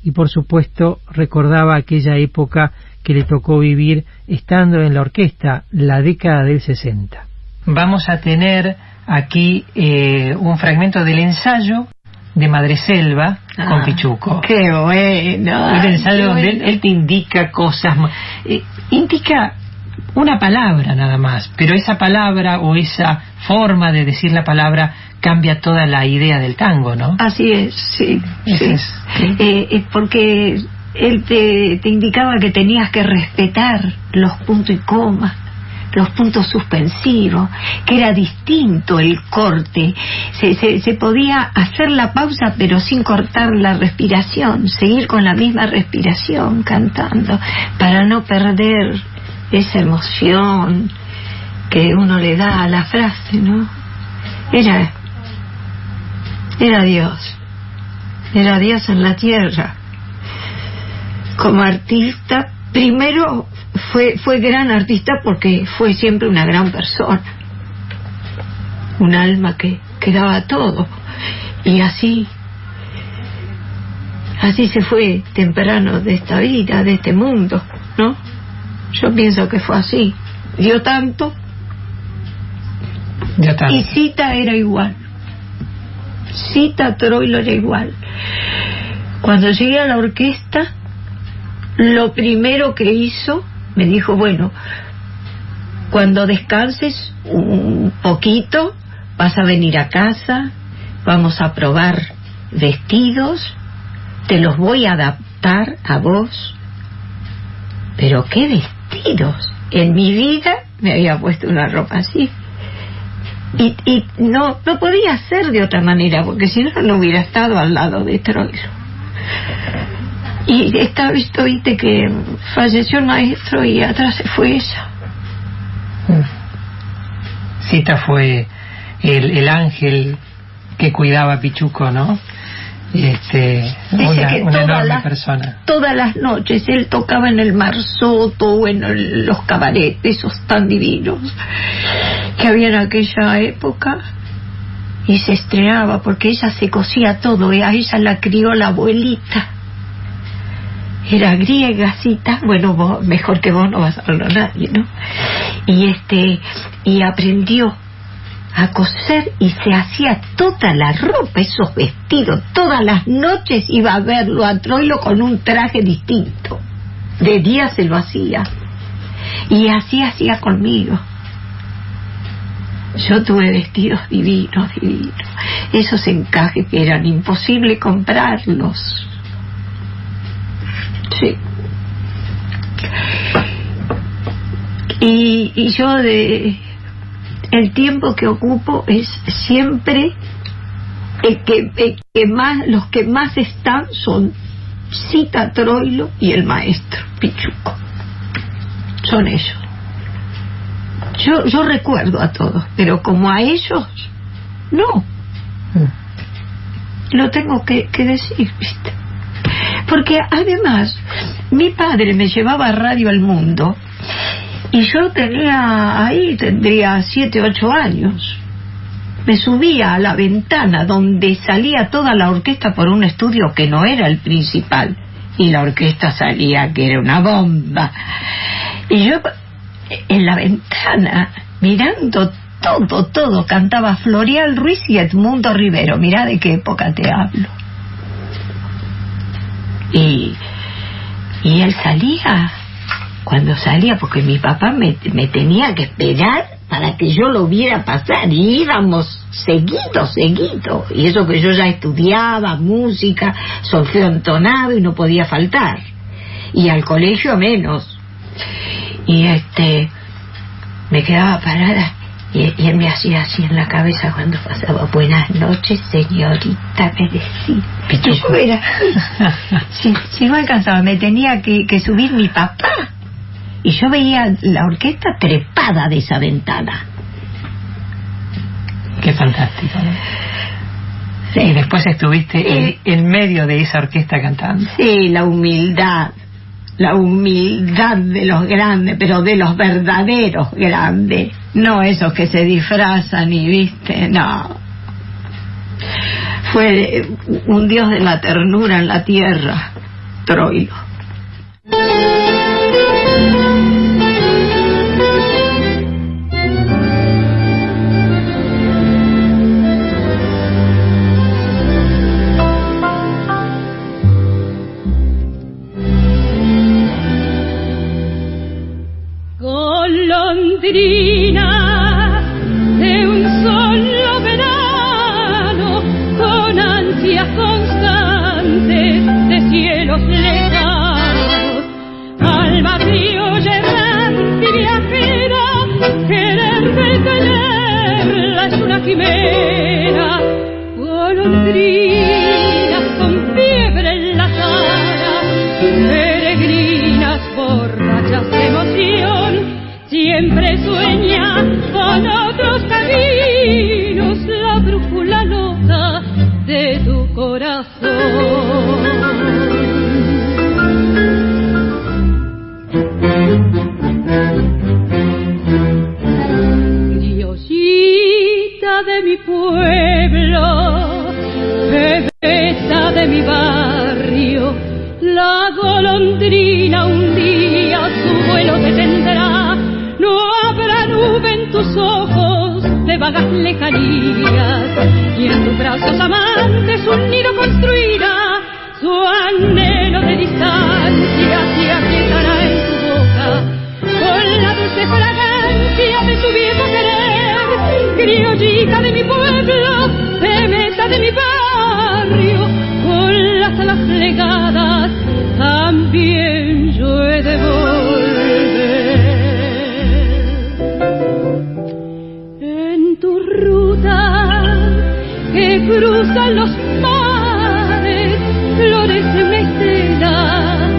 y por supuesto recordaba aquella época que le tocó vivir estando en la orquesta, la década del 60. Vamos a tener aquí eh, un fragmento del ensayo de Madreselva con Ah, Pichuco. Qué bueno. Donde él, bueno. él te indica cosas, eh, indica una palabra nada más, pero esa palabra o esa forma de decir la palabra cambia toda la idea del tango, ¿no? Así es, sí. Sí. es. Eh, eh, porque él te, te indicaba que tenías que respetar los puntos y comas, los puntos suspensivos, que era distinto el corte. Se, se, se podía hacer la pausa pero sin cortar la respiración, seguir con la misma respiración cantando, para no perder esa emoción que uno le da a la frase, ¿no? Era, era Dios, era Dios en la tierra. Como artista, primero fue, fue gran artista porque fue siempre una gran persona, un alma que, que daba todo. Y así, así se fue temprano de esta vida, de este mundo, ¿no? Yo pienso que fue así. Dio tanto Ya está. y Cita era igual. Cita Troilo era igual. Cuando llegué a la orquesta, lo primero que hizo, me dijo, bueno, cuando descanses un poquito, vas a venir a casa, vamos a probar vestidos, te los voy a adaptar a vos. Pero qué vestidos. En mi vida me había puesto una ropa así. Y, y no, no podía ser de otra manera, porque si no, no hubiera estado al lado de Troilo. Y está visto, viste, que falleció el maestro y atrás se fue ella. Cita fue el, el ángel que cuidaba a Pichuco, ¿no? Este, Dice una, que una enorme las- persona. Todas las noches él tocaba en el Marsoto o en el- los cabarets, esos tan divinos que había en aquella época. Y se estrenaba porque ella se cosía todo, y a ella la crió la abuelita. Era griega, cita, bueno, vos, mejor que vos no vas a hablar nadie, ¿no? Y este, y aprendió a coser y se hacía toda la ropa, esos vestidos. Todas las noches iba a verlo a Troilo con un traje distinto. De día se lo hacía. Y así hacía conmigo. Yo tuve vestidos divinos, divinos. Esos encajes que eran imposible comprarlos. Sí. Y, y yo de el tiempo que ocupo es siempre el que, el que más los que más están son Cita Troilo y el maestro Pichuco. Son ellos. Yo yo recuerdo a todos pero como a ellos no. Lo tengo que, que decir viste porque además mi padre me llevaba Radio al Mundo y yo tenía ahí tendría siete ocho años. Me subía a la ventana donde salía toda la orquesta por un estudio que no era el principal. Y la orquesta salía que era una bomba. Y yo en la ventana mirando todo todo cantaba Florial Ruiz y Edmundo Rivero. Mira de qué época te hablo y y él salía. Cuando salía porque mi papá me, me tenía que esperar para que yo lo viera pasar. Y íbamos seguido, seguido. Y eso que yo ya estudiaba música, solfeo entonado y no podía faltar. Y al colegio menos. Y este me quedaba parada y, y él me hacía así en la cabeza cuando pasaba buenas noches señorita me decía y yo era si, [laughs] si no alcanzaba me tenía que, que subir mi papá y yo veía la orquesta trepada de esa ventana Qué fantástico. ¿no? Sí. Después estuviste Sí. en, en medio de esa orquesta cantando. Sí, la humildad, la humildad de los grandes, pero de los verdaderos grandes, no esos que se disfrazan y viste, no. Fue un dios de la ternura en la tierra, Troilo. De un solo verano con ansias constantes de cielos lejanos. Alma criolla errante y viajera querer detenerla es una quimera. Golondrinas con fiebre en la cara peregrinas borrachas de siempre sueña con otros caminos la brújula loca de tu corazón. Criollita de mi pueblo, tus ojos de vagas lejanías, y en tus brazos amantes un nido construirá. Su anhelo de distancia se aquietará en tu boca, con la dulce fragancia de tu viejo querer, criollita de mi pueblo, bebesa de mi barrio, con las alas plegadas también que cruza los mares, una estela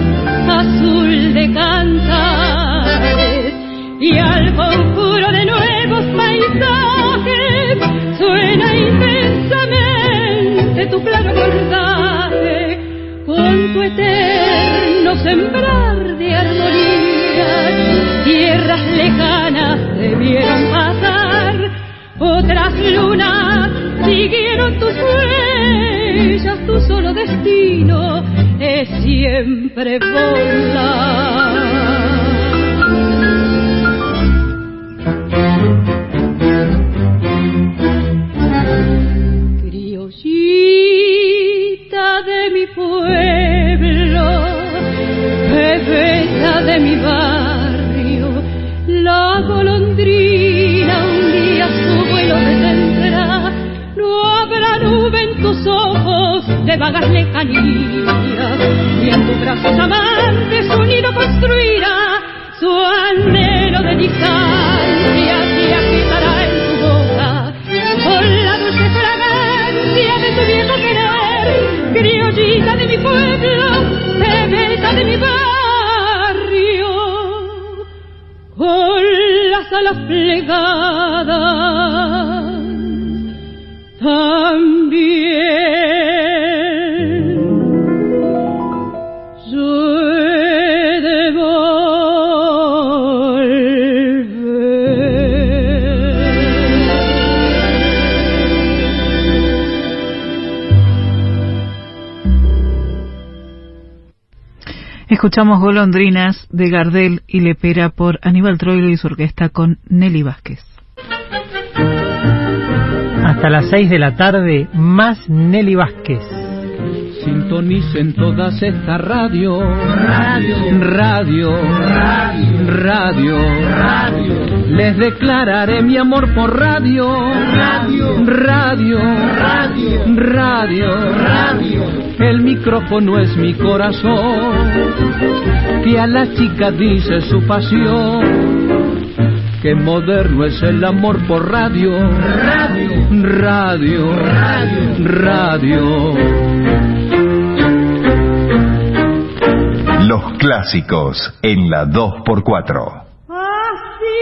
azul de cantares y al conjuro de nuevos paisajes suena intensamente tu claro acordaje con tu eterno sembrar de armonía tierras lejanas debieron pasar otras lunas siguieron tus huellas tu solo destino es siempre volar Escuchamos Golondrinas de Gardel y Lepera por Aníbal Troilo y su orquesta con Nelly Vázquez. Hasta las 6 de la tarde, más Nelly Vázquez. Sintonicen todas esta radio. Radio. Radio. Radio. Radio. Les declararé mi amor por radio. Radio. Radio. Radio. Radio. Radio. El micrófono es mi corazón. Que a la chica dice su pasión. Qué moderno es el amor por radio. Radio. Radio. Radio. Los clásicos en la 2x4. Así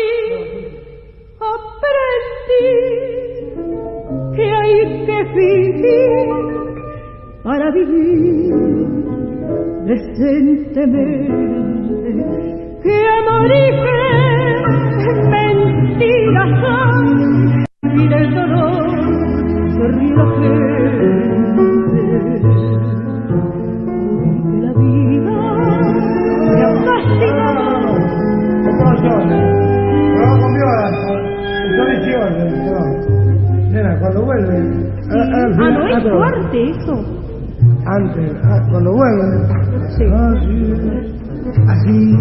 aprendí que hay que vivir para vivir decentemente. Que y del dolor. Nena, cuando vuelve. Ah, no es fuerte eso. Antes, ah, cuando vuelve. Sí. Así.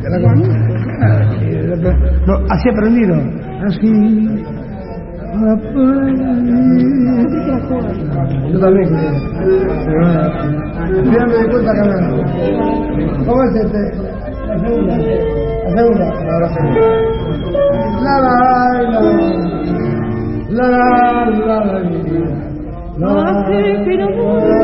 Que la con- No, así aprendido. Así. Yo también. Ya me di cuenta que no. ¿Cómo es este? La segunda. La segunda. La. La la la la la la la la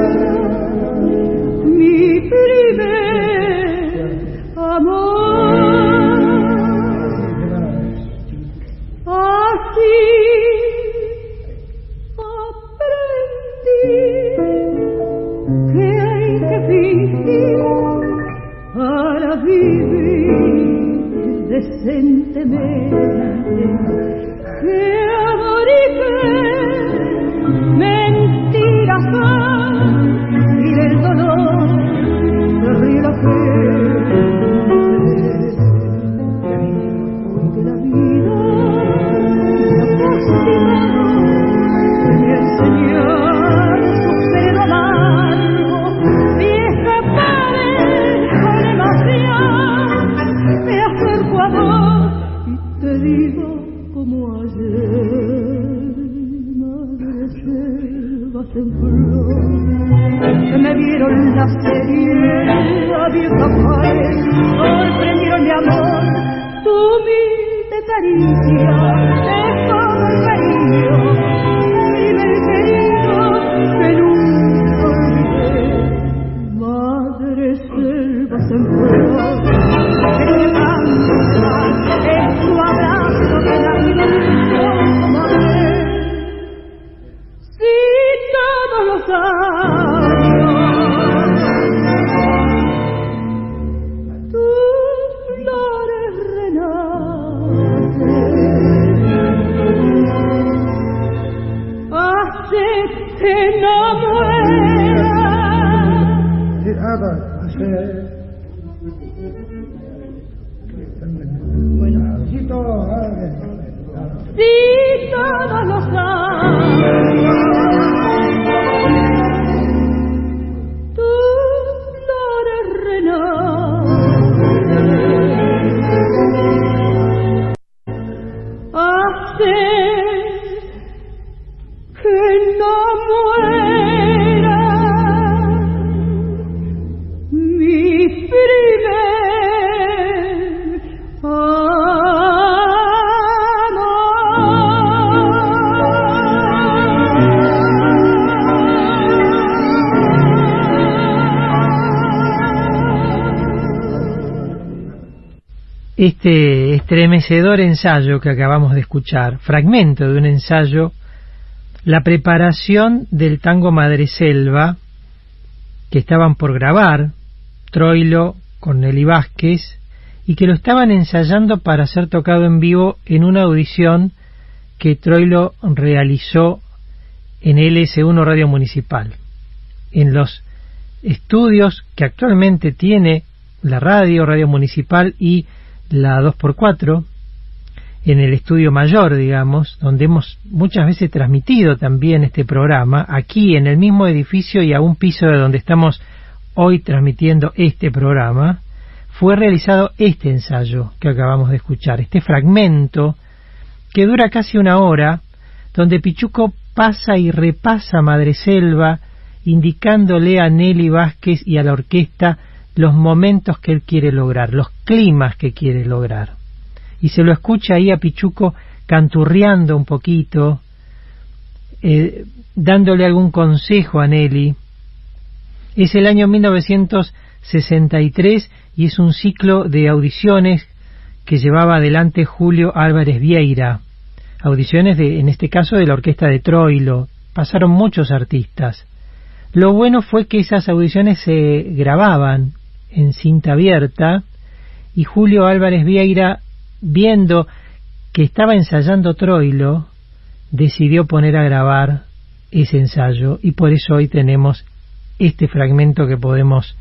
Este estremecedor ensayo que acabamos de escuchar, fragmento de un ensayo, la preparación del tango Madreselva, que estaban por grabar, Troilo con Nelly Vázquez, y que lo estaban ensayando para ser tocado en vivo en una audición que Troilo realizó en LS1 Radio Municipal. En los estudios que actualmente tiene la radio, Radio Municipal y la 2x4, en el estudio mayor, digamos, donde hemos muchas veces transmitido también este programa, aquí en el mismo edificio y a un piso de donde estamos hoy transmitiendo este programa, fue realizado este ensayo que acabamos de escuchar, este fragmento que dura casi una hora, donde Pichuco pasa y repasa Madreselva, indicándole a Nelly Vázquez y a la orquesta los momentos que él quiere lograr, los climas que quiere lograr. Y se lo escucha ahí a Pichuco canturreando un poquito, eh, dándole algún consejo a Nelly. Es el año 1963 y es un ciclo de audiciones que llevaba adelante Julio Álvarez Vieira. audiciones de, en este caso de la orquesta de Troilo. Pasaron muchos artistas. Lo bueno fue que esas audiciones se grababan en cinta abierta y Julio Álvarez Vieira, viendo que estaba ensayando Troilo, decidió poner a grabar ese ensayo y por eso hoy tenemos este fragmento que podemos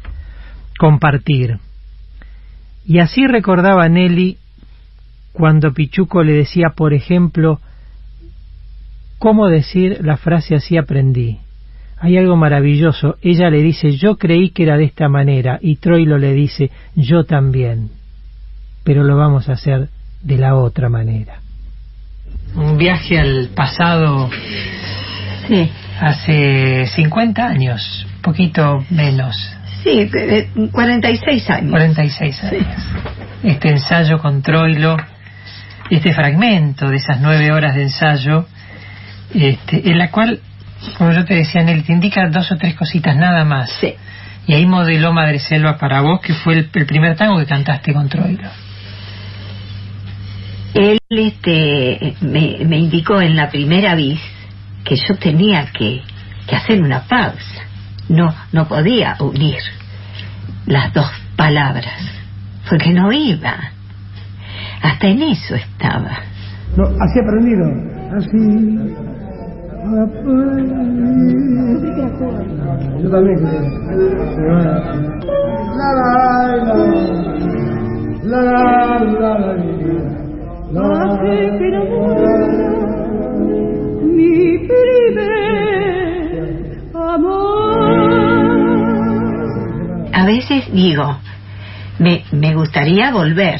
compartir. Y así recordaba Nelly cuando Pichuco le decía, por ejemplo, cómo decir la frase así aprendí. Hay algo maravilloso. Ella le dice, yo creí que era de esta manera, y Troilo le dice, yo también. Pero lo vamos a hacer de la otra manera. Un viaje al pasado Sí. hace 50 años, poquito menos, Sí, eh, 46 años. 46 años. Este ensayo con Troilo, este fragmento de esas nueve horas de ensayo, este, en la cual, como yo te decía, Nelly, te indica dos o tres cositas nada más. Sí. Y ahí modeló Madre Selva para vos, que fue el, el primer tango que cantaste con Troilo. Él este, me, me indicó en la primera vez que yo tenía que, que hacer una pausa. No, no podía unir las dos palabras, porque no iba. Hasta en eso estaba. No, así aprendido. Así. Yo también creo. La la la la la la la la Hace que no mi primer amor. A veces digo, me, me gustaría volver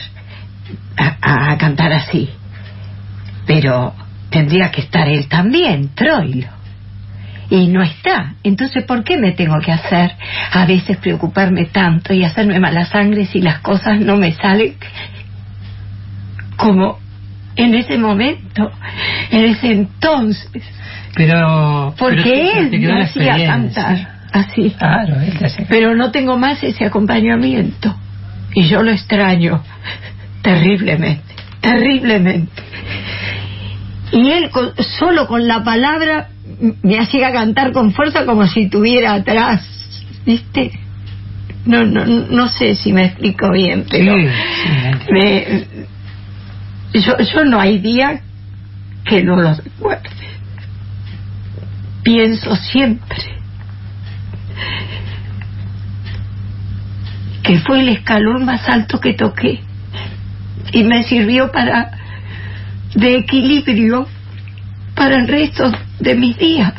a, a- a cantar así, pero tendría que estar él también, Troilo. Y no está. Entonces, ¿por qué me tengo que hacer a veces preocuparme tanto y hacerme mala sangre si las cosas no me salen como en ese momento, en ese entonces? Pero. Porque pero él te me hacía cantar así. Claro, él te hacía Pero no tengo más ese acompañamiento. Y yo lo extraño terriblemente, terriblemente. Y él con- solo con la palabra me hacía cantar con fuerza como si tuviera atrás, ¿viste? No, no, no sé si me explico bien, pero Sí, sí, me- yo, yo no hay día que no lo recuerde. Pienso siempre que fue el escalón más alto que toqué y me sirvió para de equilibrio para el resto de mis días.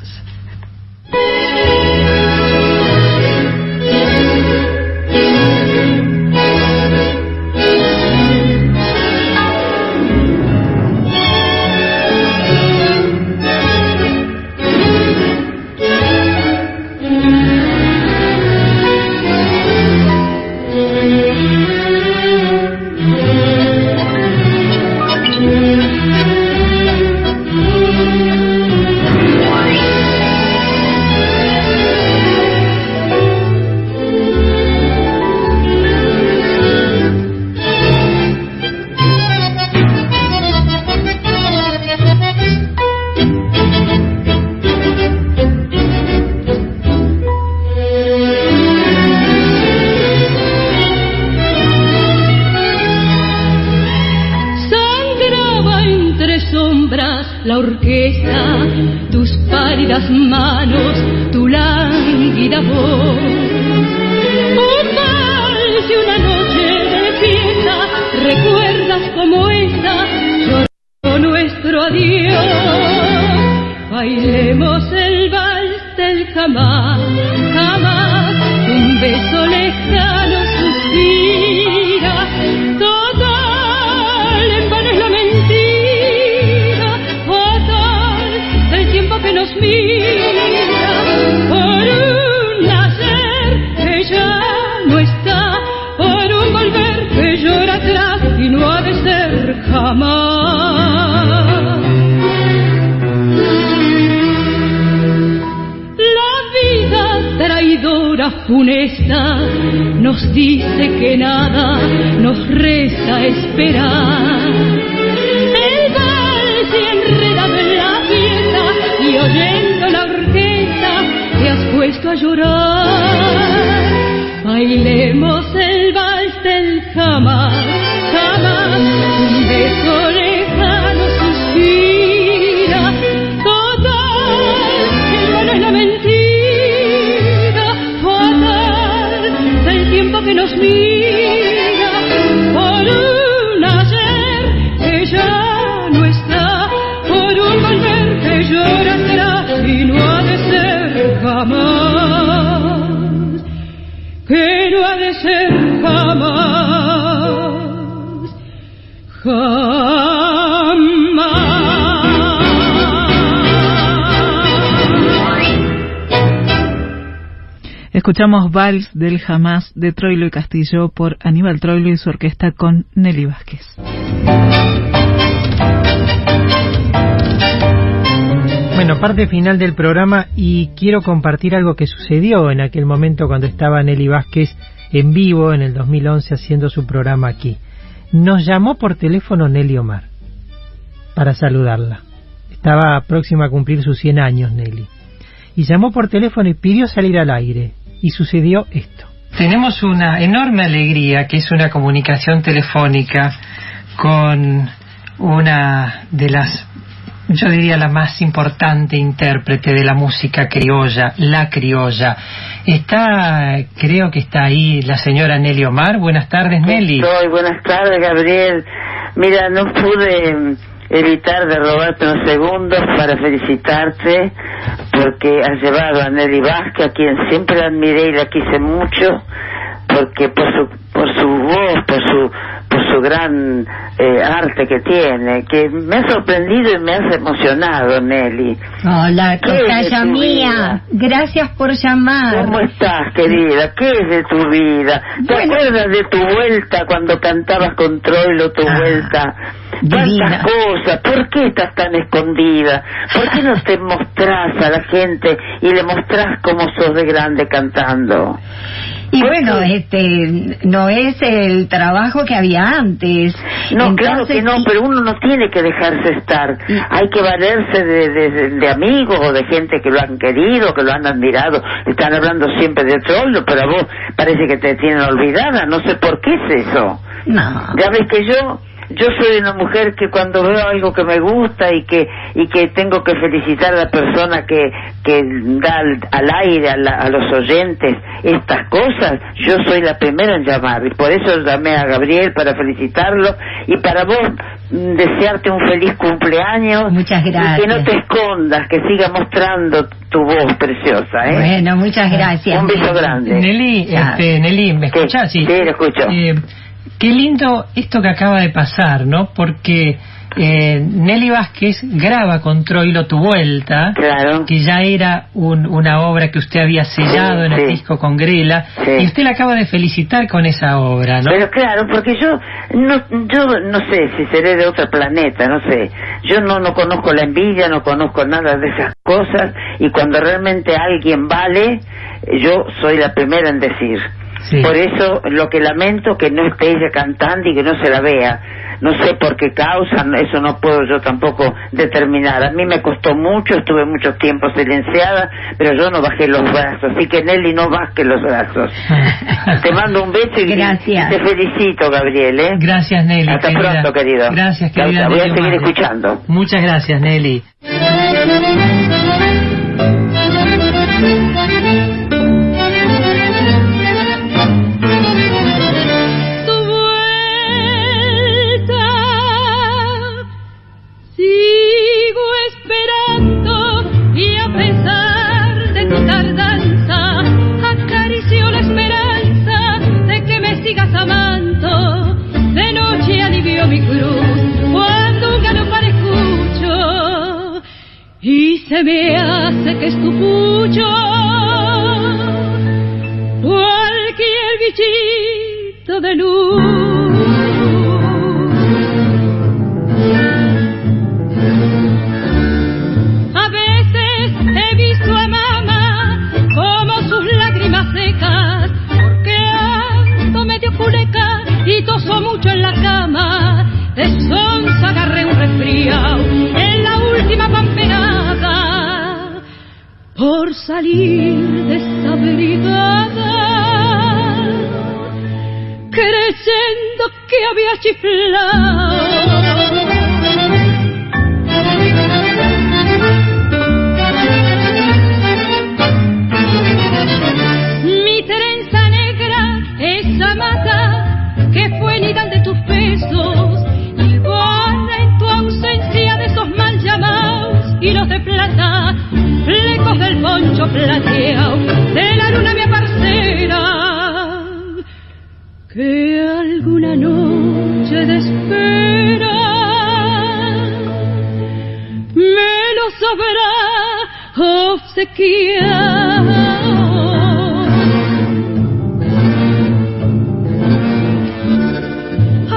Escuchamos Vals del Jamás de Troilo y Castillo por Aníbal Troilo y su orquesta con Nelly Vázquez. Bueno, parte final del programa y quiero compartir algo que sucedió en aquel momento cuando estaba Nelly Vázquez en vivo en el 2011 haciendo su programa aquí. Nos llamó por teléfono Nelly Omar para saludarla. Estaba próxima a cumplir sus 100 años Nelly. Y llamó por teléfono y pidió salir al aire. Y sucedió esto. Tenemos una enorme alegría que es una comunicación telefónica con una de las, yo diría la más importante intérprete de la música criolla, la criolla. Está, creo que está ahí la señora Nelly Omar. Buenas tardes, Nelly. Estoy, buenas tardes, Gabriel. Mira, no pude evitar de robarte unos segundos para felicitarte porque has llevado a Nelly Vázquez, a quien siempre admiré y la quise mucho, porque por su, por su voz, por su, por su gran eh, arte que tiene, que me ha sorprendido y me has emocionado, Nelly. Hola, ¿Qué tu mía. Gracias por llamar. ¿Cómo estás, querida? ¿Qué es de tu vida? ¿Te Bueno. acuerdas de tu vuelta cuando cantabas con Troilo tu vuelta? divina. Tantas cosas. ¿Por qué estás tan escondida? ¿Por qué no te mostrás a la gente y le mostrás cómo sos de grande cantando? Y bueno, este no es el trabajo que había antes. No, claro que no, pero uno no tiene que dejarse estar. Hay que valerse de, de- de amigos o de gente que lo han querido, que lo han admirado. Están hablando siempre de Troilo, pero a vos parece que te tienen olvidada. No sé por qué es eso. No. Ya ves que yo yo soy una mujer que cuando veo algo que me gusta y que y que tengo que felicitar a la persona que que da al, al aire a, la- a los oyentes estas cosas, yo soy la primera en llamar y por eso llamé a Gabriel para felicitarlo y para vos desearte un feliz cumpleaños Muchas y que gracias. no te escondas, que siga mostrando tu voz preciosa, ¿eh? Bueno, muchas gracias. Un beso grande. Nelly, este, Nelly, ¿me escuchas? Sí, Sí, lo escucho. Eh, qué lindo esto que acaba de pasar, ¿no? Porque eh, Nelly Vázquez graba con Troilo Tu Vuelta, que ya era un- una obra que usted había sellado en el disco con Grela, y usted la acaba de felicitar con esa obra, ¿no? Pero claro, porque yo no, yo no sé si seré de otro planeta, no sé. Yo no, no conozco la envidia, no conozco nada de esas cosas y cuando realmente alguien vale, yo soy la primera en decir. Por eso lo que lamento que no esté ella cantando y que no se la vea. No sé por qué causa, eso no puedo yo tampoco determinar. A mí me costó mucho, estuve mucho tiempo silenciada, pero yo no bajé los brazos. Así que Nelly, no baje los brazos. [laughs] te mando un beso y, Gracias. te felicito, Gabriel. ¿eh? Gracias, Nelly. Hasta querida. pronto, querido. Gracias, querida. Voy a seguir escuchando. Muchas gracias, Nelly. Sigas amando. De noche alivio mi cruz cuando un galopar escucho y se me hace que es cualquier bichito de luz. Y toso mucho en la cama. De sonza agarré un resfriado en la última pampeada por salir ir desabrigada, creyendo que había chiflado. Poncho plateado, de la luna mi parcera, que alguna noche de espera me lo sabrá obsequiar.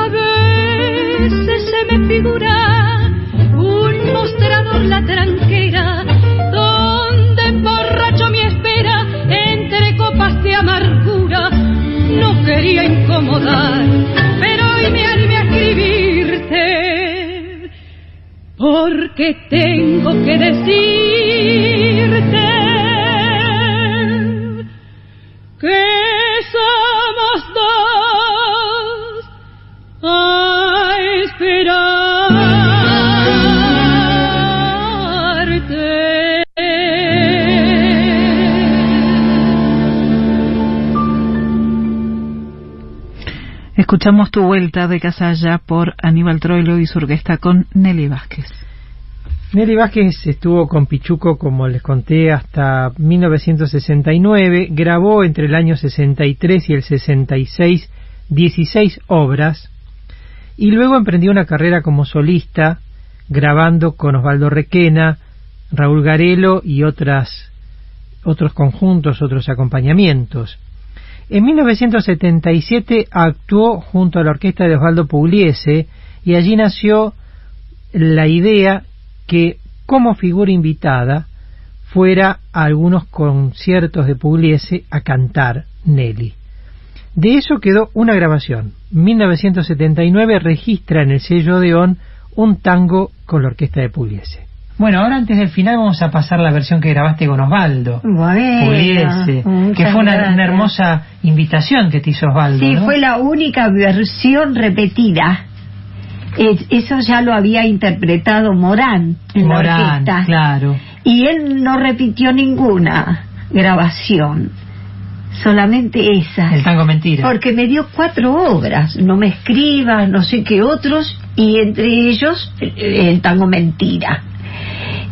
A veces se me figura un mostrador la quería incomodar, pero hoy me animé a escribirte porque tengo que decirte que somos dos Escuchamos tu vuelta de Casalla por Aníbal Troilo y su orquesta con Nelly Vázquez. Nelly Vázquez estuvo con Pichuco, como les conté, hasta 1969. Grabó entre el año 63 y el 66 16 obras y luego emprendió una carrera como solista, grabando con Osvaldo Requena, Raúl Garelo y otras, otros conjuntos, otros acompañamientos. En 1977 actuó junto a la orquesta de Osvaldo Pugliese y allí nació la idea que como figura invitada fuera a algunos conciertos de Pugliese a cantar Nelly. De eso quedó una grabación. 1979 registra en el sello Odeón un tango con la orquesta de Pugliese. Bueno, ahora antes del final vamos a pasar la versión que grabaste con Osvaldo Bueno, que fue una, hermosa invitación que te hizo Osvaldo. Sí, ¿no? fue la única versión repetida. Es- eso ya lo había interpretado Morán en la Morán, orquesta. claro. Y él no repitió ninguna grabación, solamente esa. El tango mentira. Porque me dio cuatro obras, no me escribas, no sé qué otros, y entre ellos el, el tango mentira.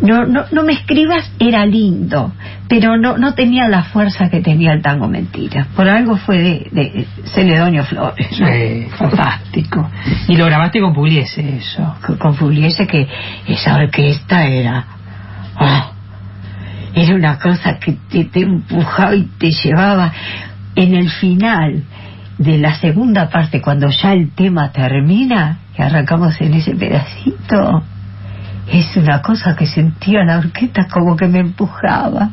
No, no, no me escribas era lindo, pero no, no tenía la fuerza que tenía el tango mentira. Por algo fue de, de Celedonio Flores. ¿no? Sí. Fantástico. Y lo grabaste con Pugliese, eso. Con, con Pugliese que esa orquesta era... ah, era una cosa que te, te empujaba y te llevaba en el final de la segunda parte, cuando ya el tema termina, que arrancamos en ese pedacito, es una cosa que sentía la orquesta como que me empujaba.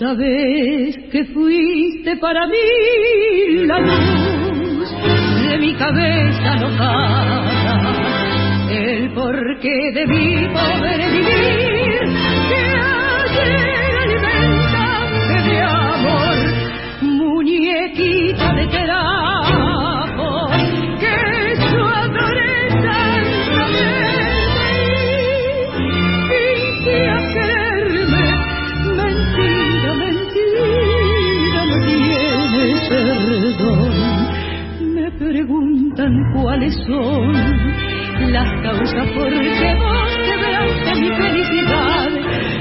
Vos sabés que fuiste para mí la luz de mi cabeza enojada, el porqué de mi poder vivir, que ayer alimentaste de amor, muñequita de trapo, cuáles son las causas por qué vos quebraste mi felicidad.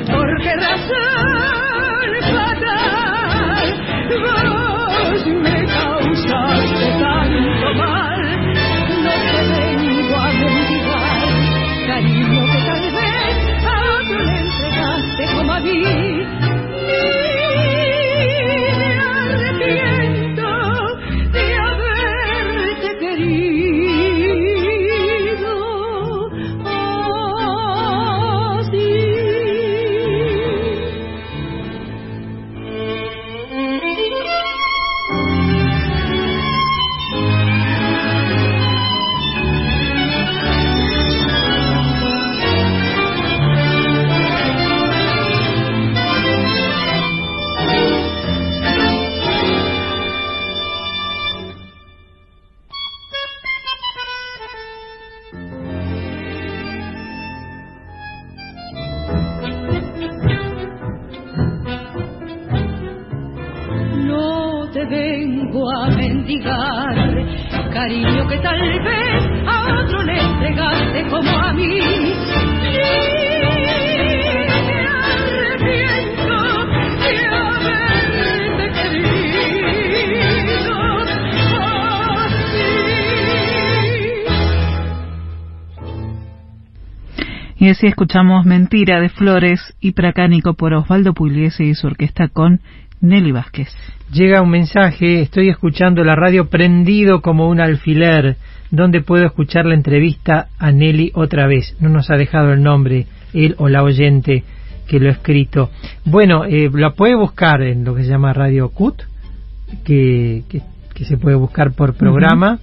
¿Por qué razón fatal Y así escuchamos Mentira de Flores y Pracánico por Osvaldo Pugliese y su orquesta con Nelly Vázquez. Llega un mensaje, estoy escuchando la radio prendido como un alfiler, ¿dónde puedo escuchar la entrevista a Nelly otra vez? No nos ha dejado el nombre, él o la oyente que lo ha escrito. Bueno, eh, la puede buscar en lo que se llama Radio CUT, que, que, que se puede buscar por programa,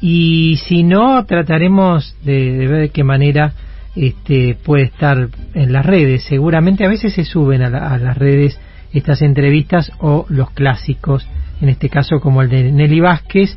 y si no, trataremos de, de ver de qué manera este, puede estar en las redes. Seguramente a veces se suben a, la- a las redes estas entrevistas o los clásicos, en este caso como el de Nelly Vázquez.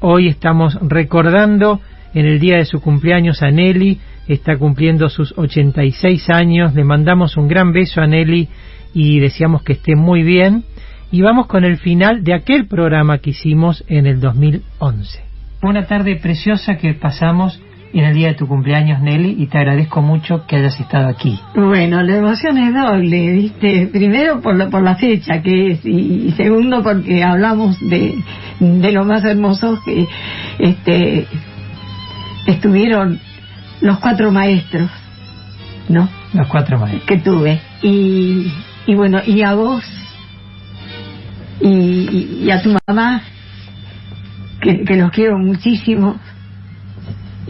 Hoy estamos recordando en el día de su cumpleaños a Nelly, está cumpliendo sus 86 años, le mandamos un gran beso a Nelly y deseamos que esté muy bien. Y vamos con el final de aquel programa que hicimos en el 2011. Una tarde preciosa que pasamos en el día de tu cumpleaños, Nelly, y te agradezco mucho que hayas estado aquí. Bueno, la emoción es doble, ¿viste? Primero por la, por la fecha que es y, y segundo porque hablamos de, de lo más hermoso que este, estuvieron los cuatro maestros, ¿no? Los cuatro maestros. Que tuve. Y, y bueno, y a vos y, y- y a tu mamá, que, que los quiero muchísimo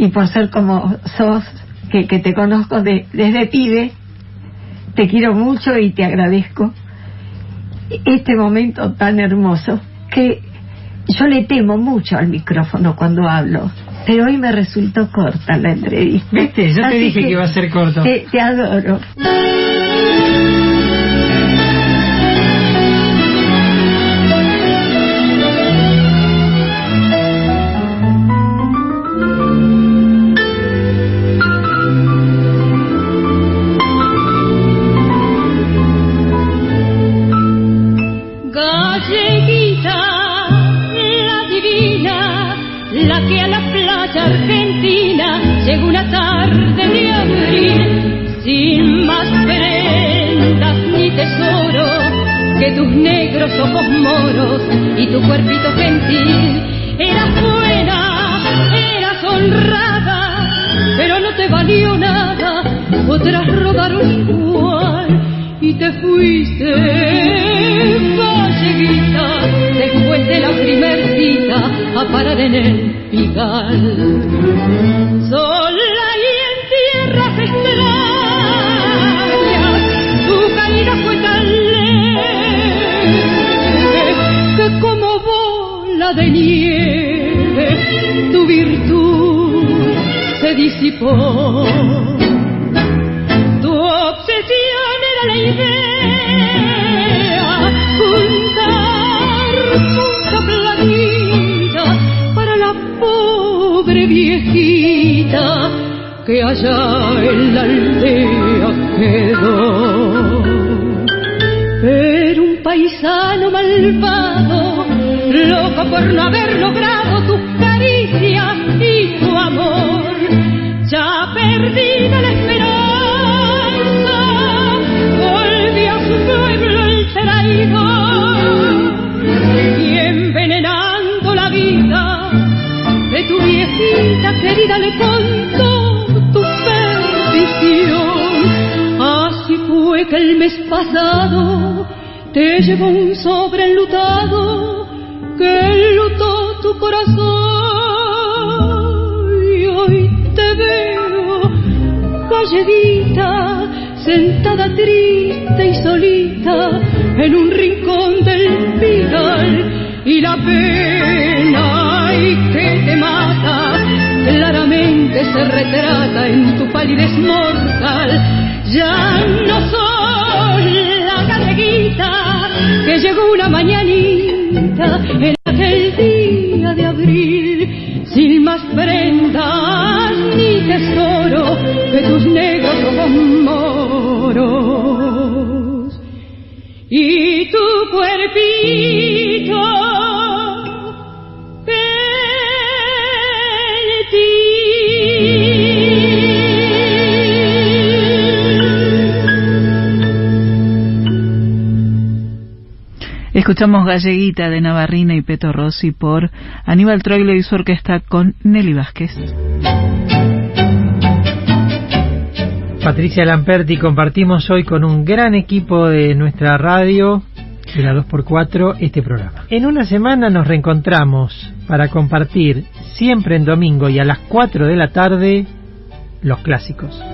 y por ser como sos, que, que te conozco de- desde pibe, te quiero mucho y te agradezco este momento tan hermoso que yo le temo mucho al micrófono cuando hablo, pero hoy me resultó corta la entrevista. ¿Viste? Yo te dije que iba a ser corto. Te, te adoro. Tus negros ojos moros y tu cuerpito gentil. Eras buena, eras honrada, pero no te valió nada, otras rodaron igual y te fuiste, galleguita, después de la primer cita a parar en el pigal. De nieve tu virtud se disipó. Tu obsesión era la idea, juntar mucha platita para la pobre viejita que allá en la aldea quedó. Por no haber logrado tus caricias y tu amor, ya perdida la esperanza, volvió a su pueblo el traidor y envenenando la vida de tu viejita querida le contó tu perdición. Así fue que el mes pasado te llevó un sobre enlutado corazón. Y hoy te veo, galleguita, sentada triste y solita en un rincón del pigal y la pena ay, que te mata claramente se retrata en tu palidez mortal ya no soy la galleguita que llegó una mañanita Escuchamos Galleguita de Navarrina y Peto Rossi por Aníbal Troilo y su orquesta con Nelly Vázquez. Patricia Lamperti, compartimos hoy con un gran equipo de nuestra radio, de la 2x4, este programa. En una semana nos reencontramos para compartir, siempre en domingo y a las 4 de la tarde, los clásicos.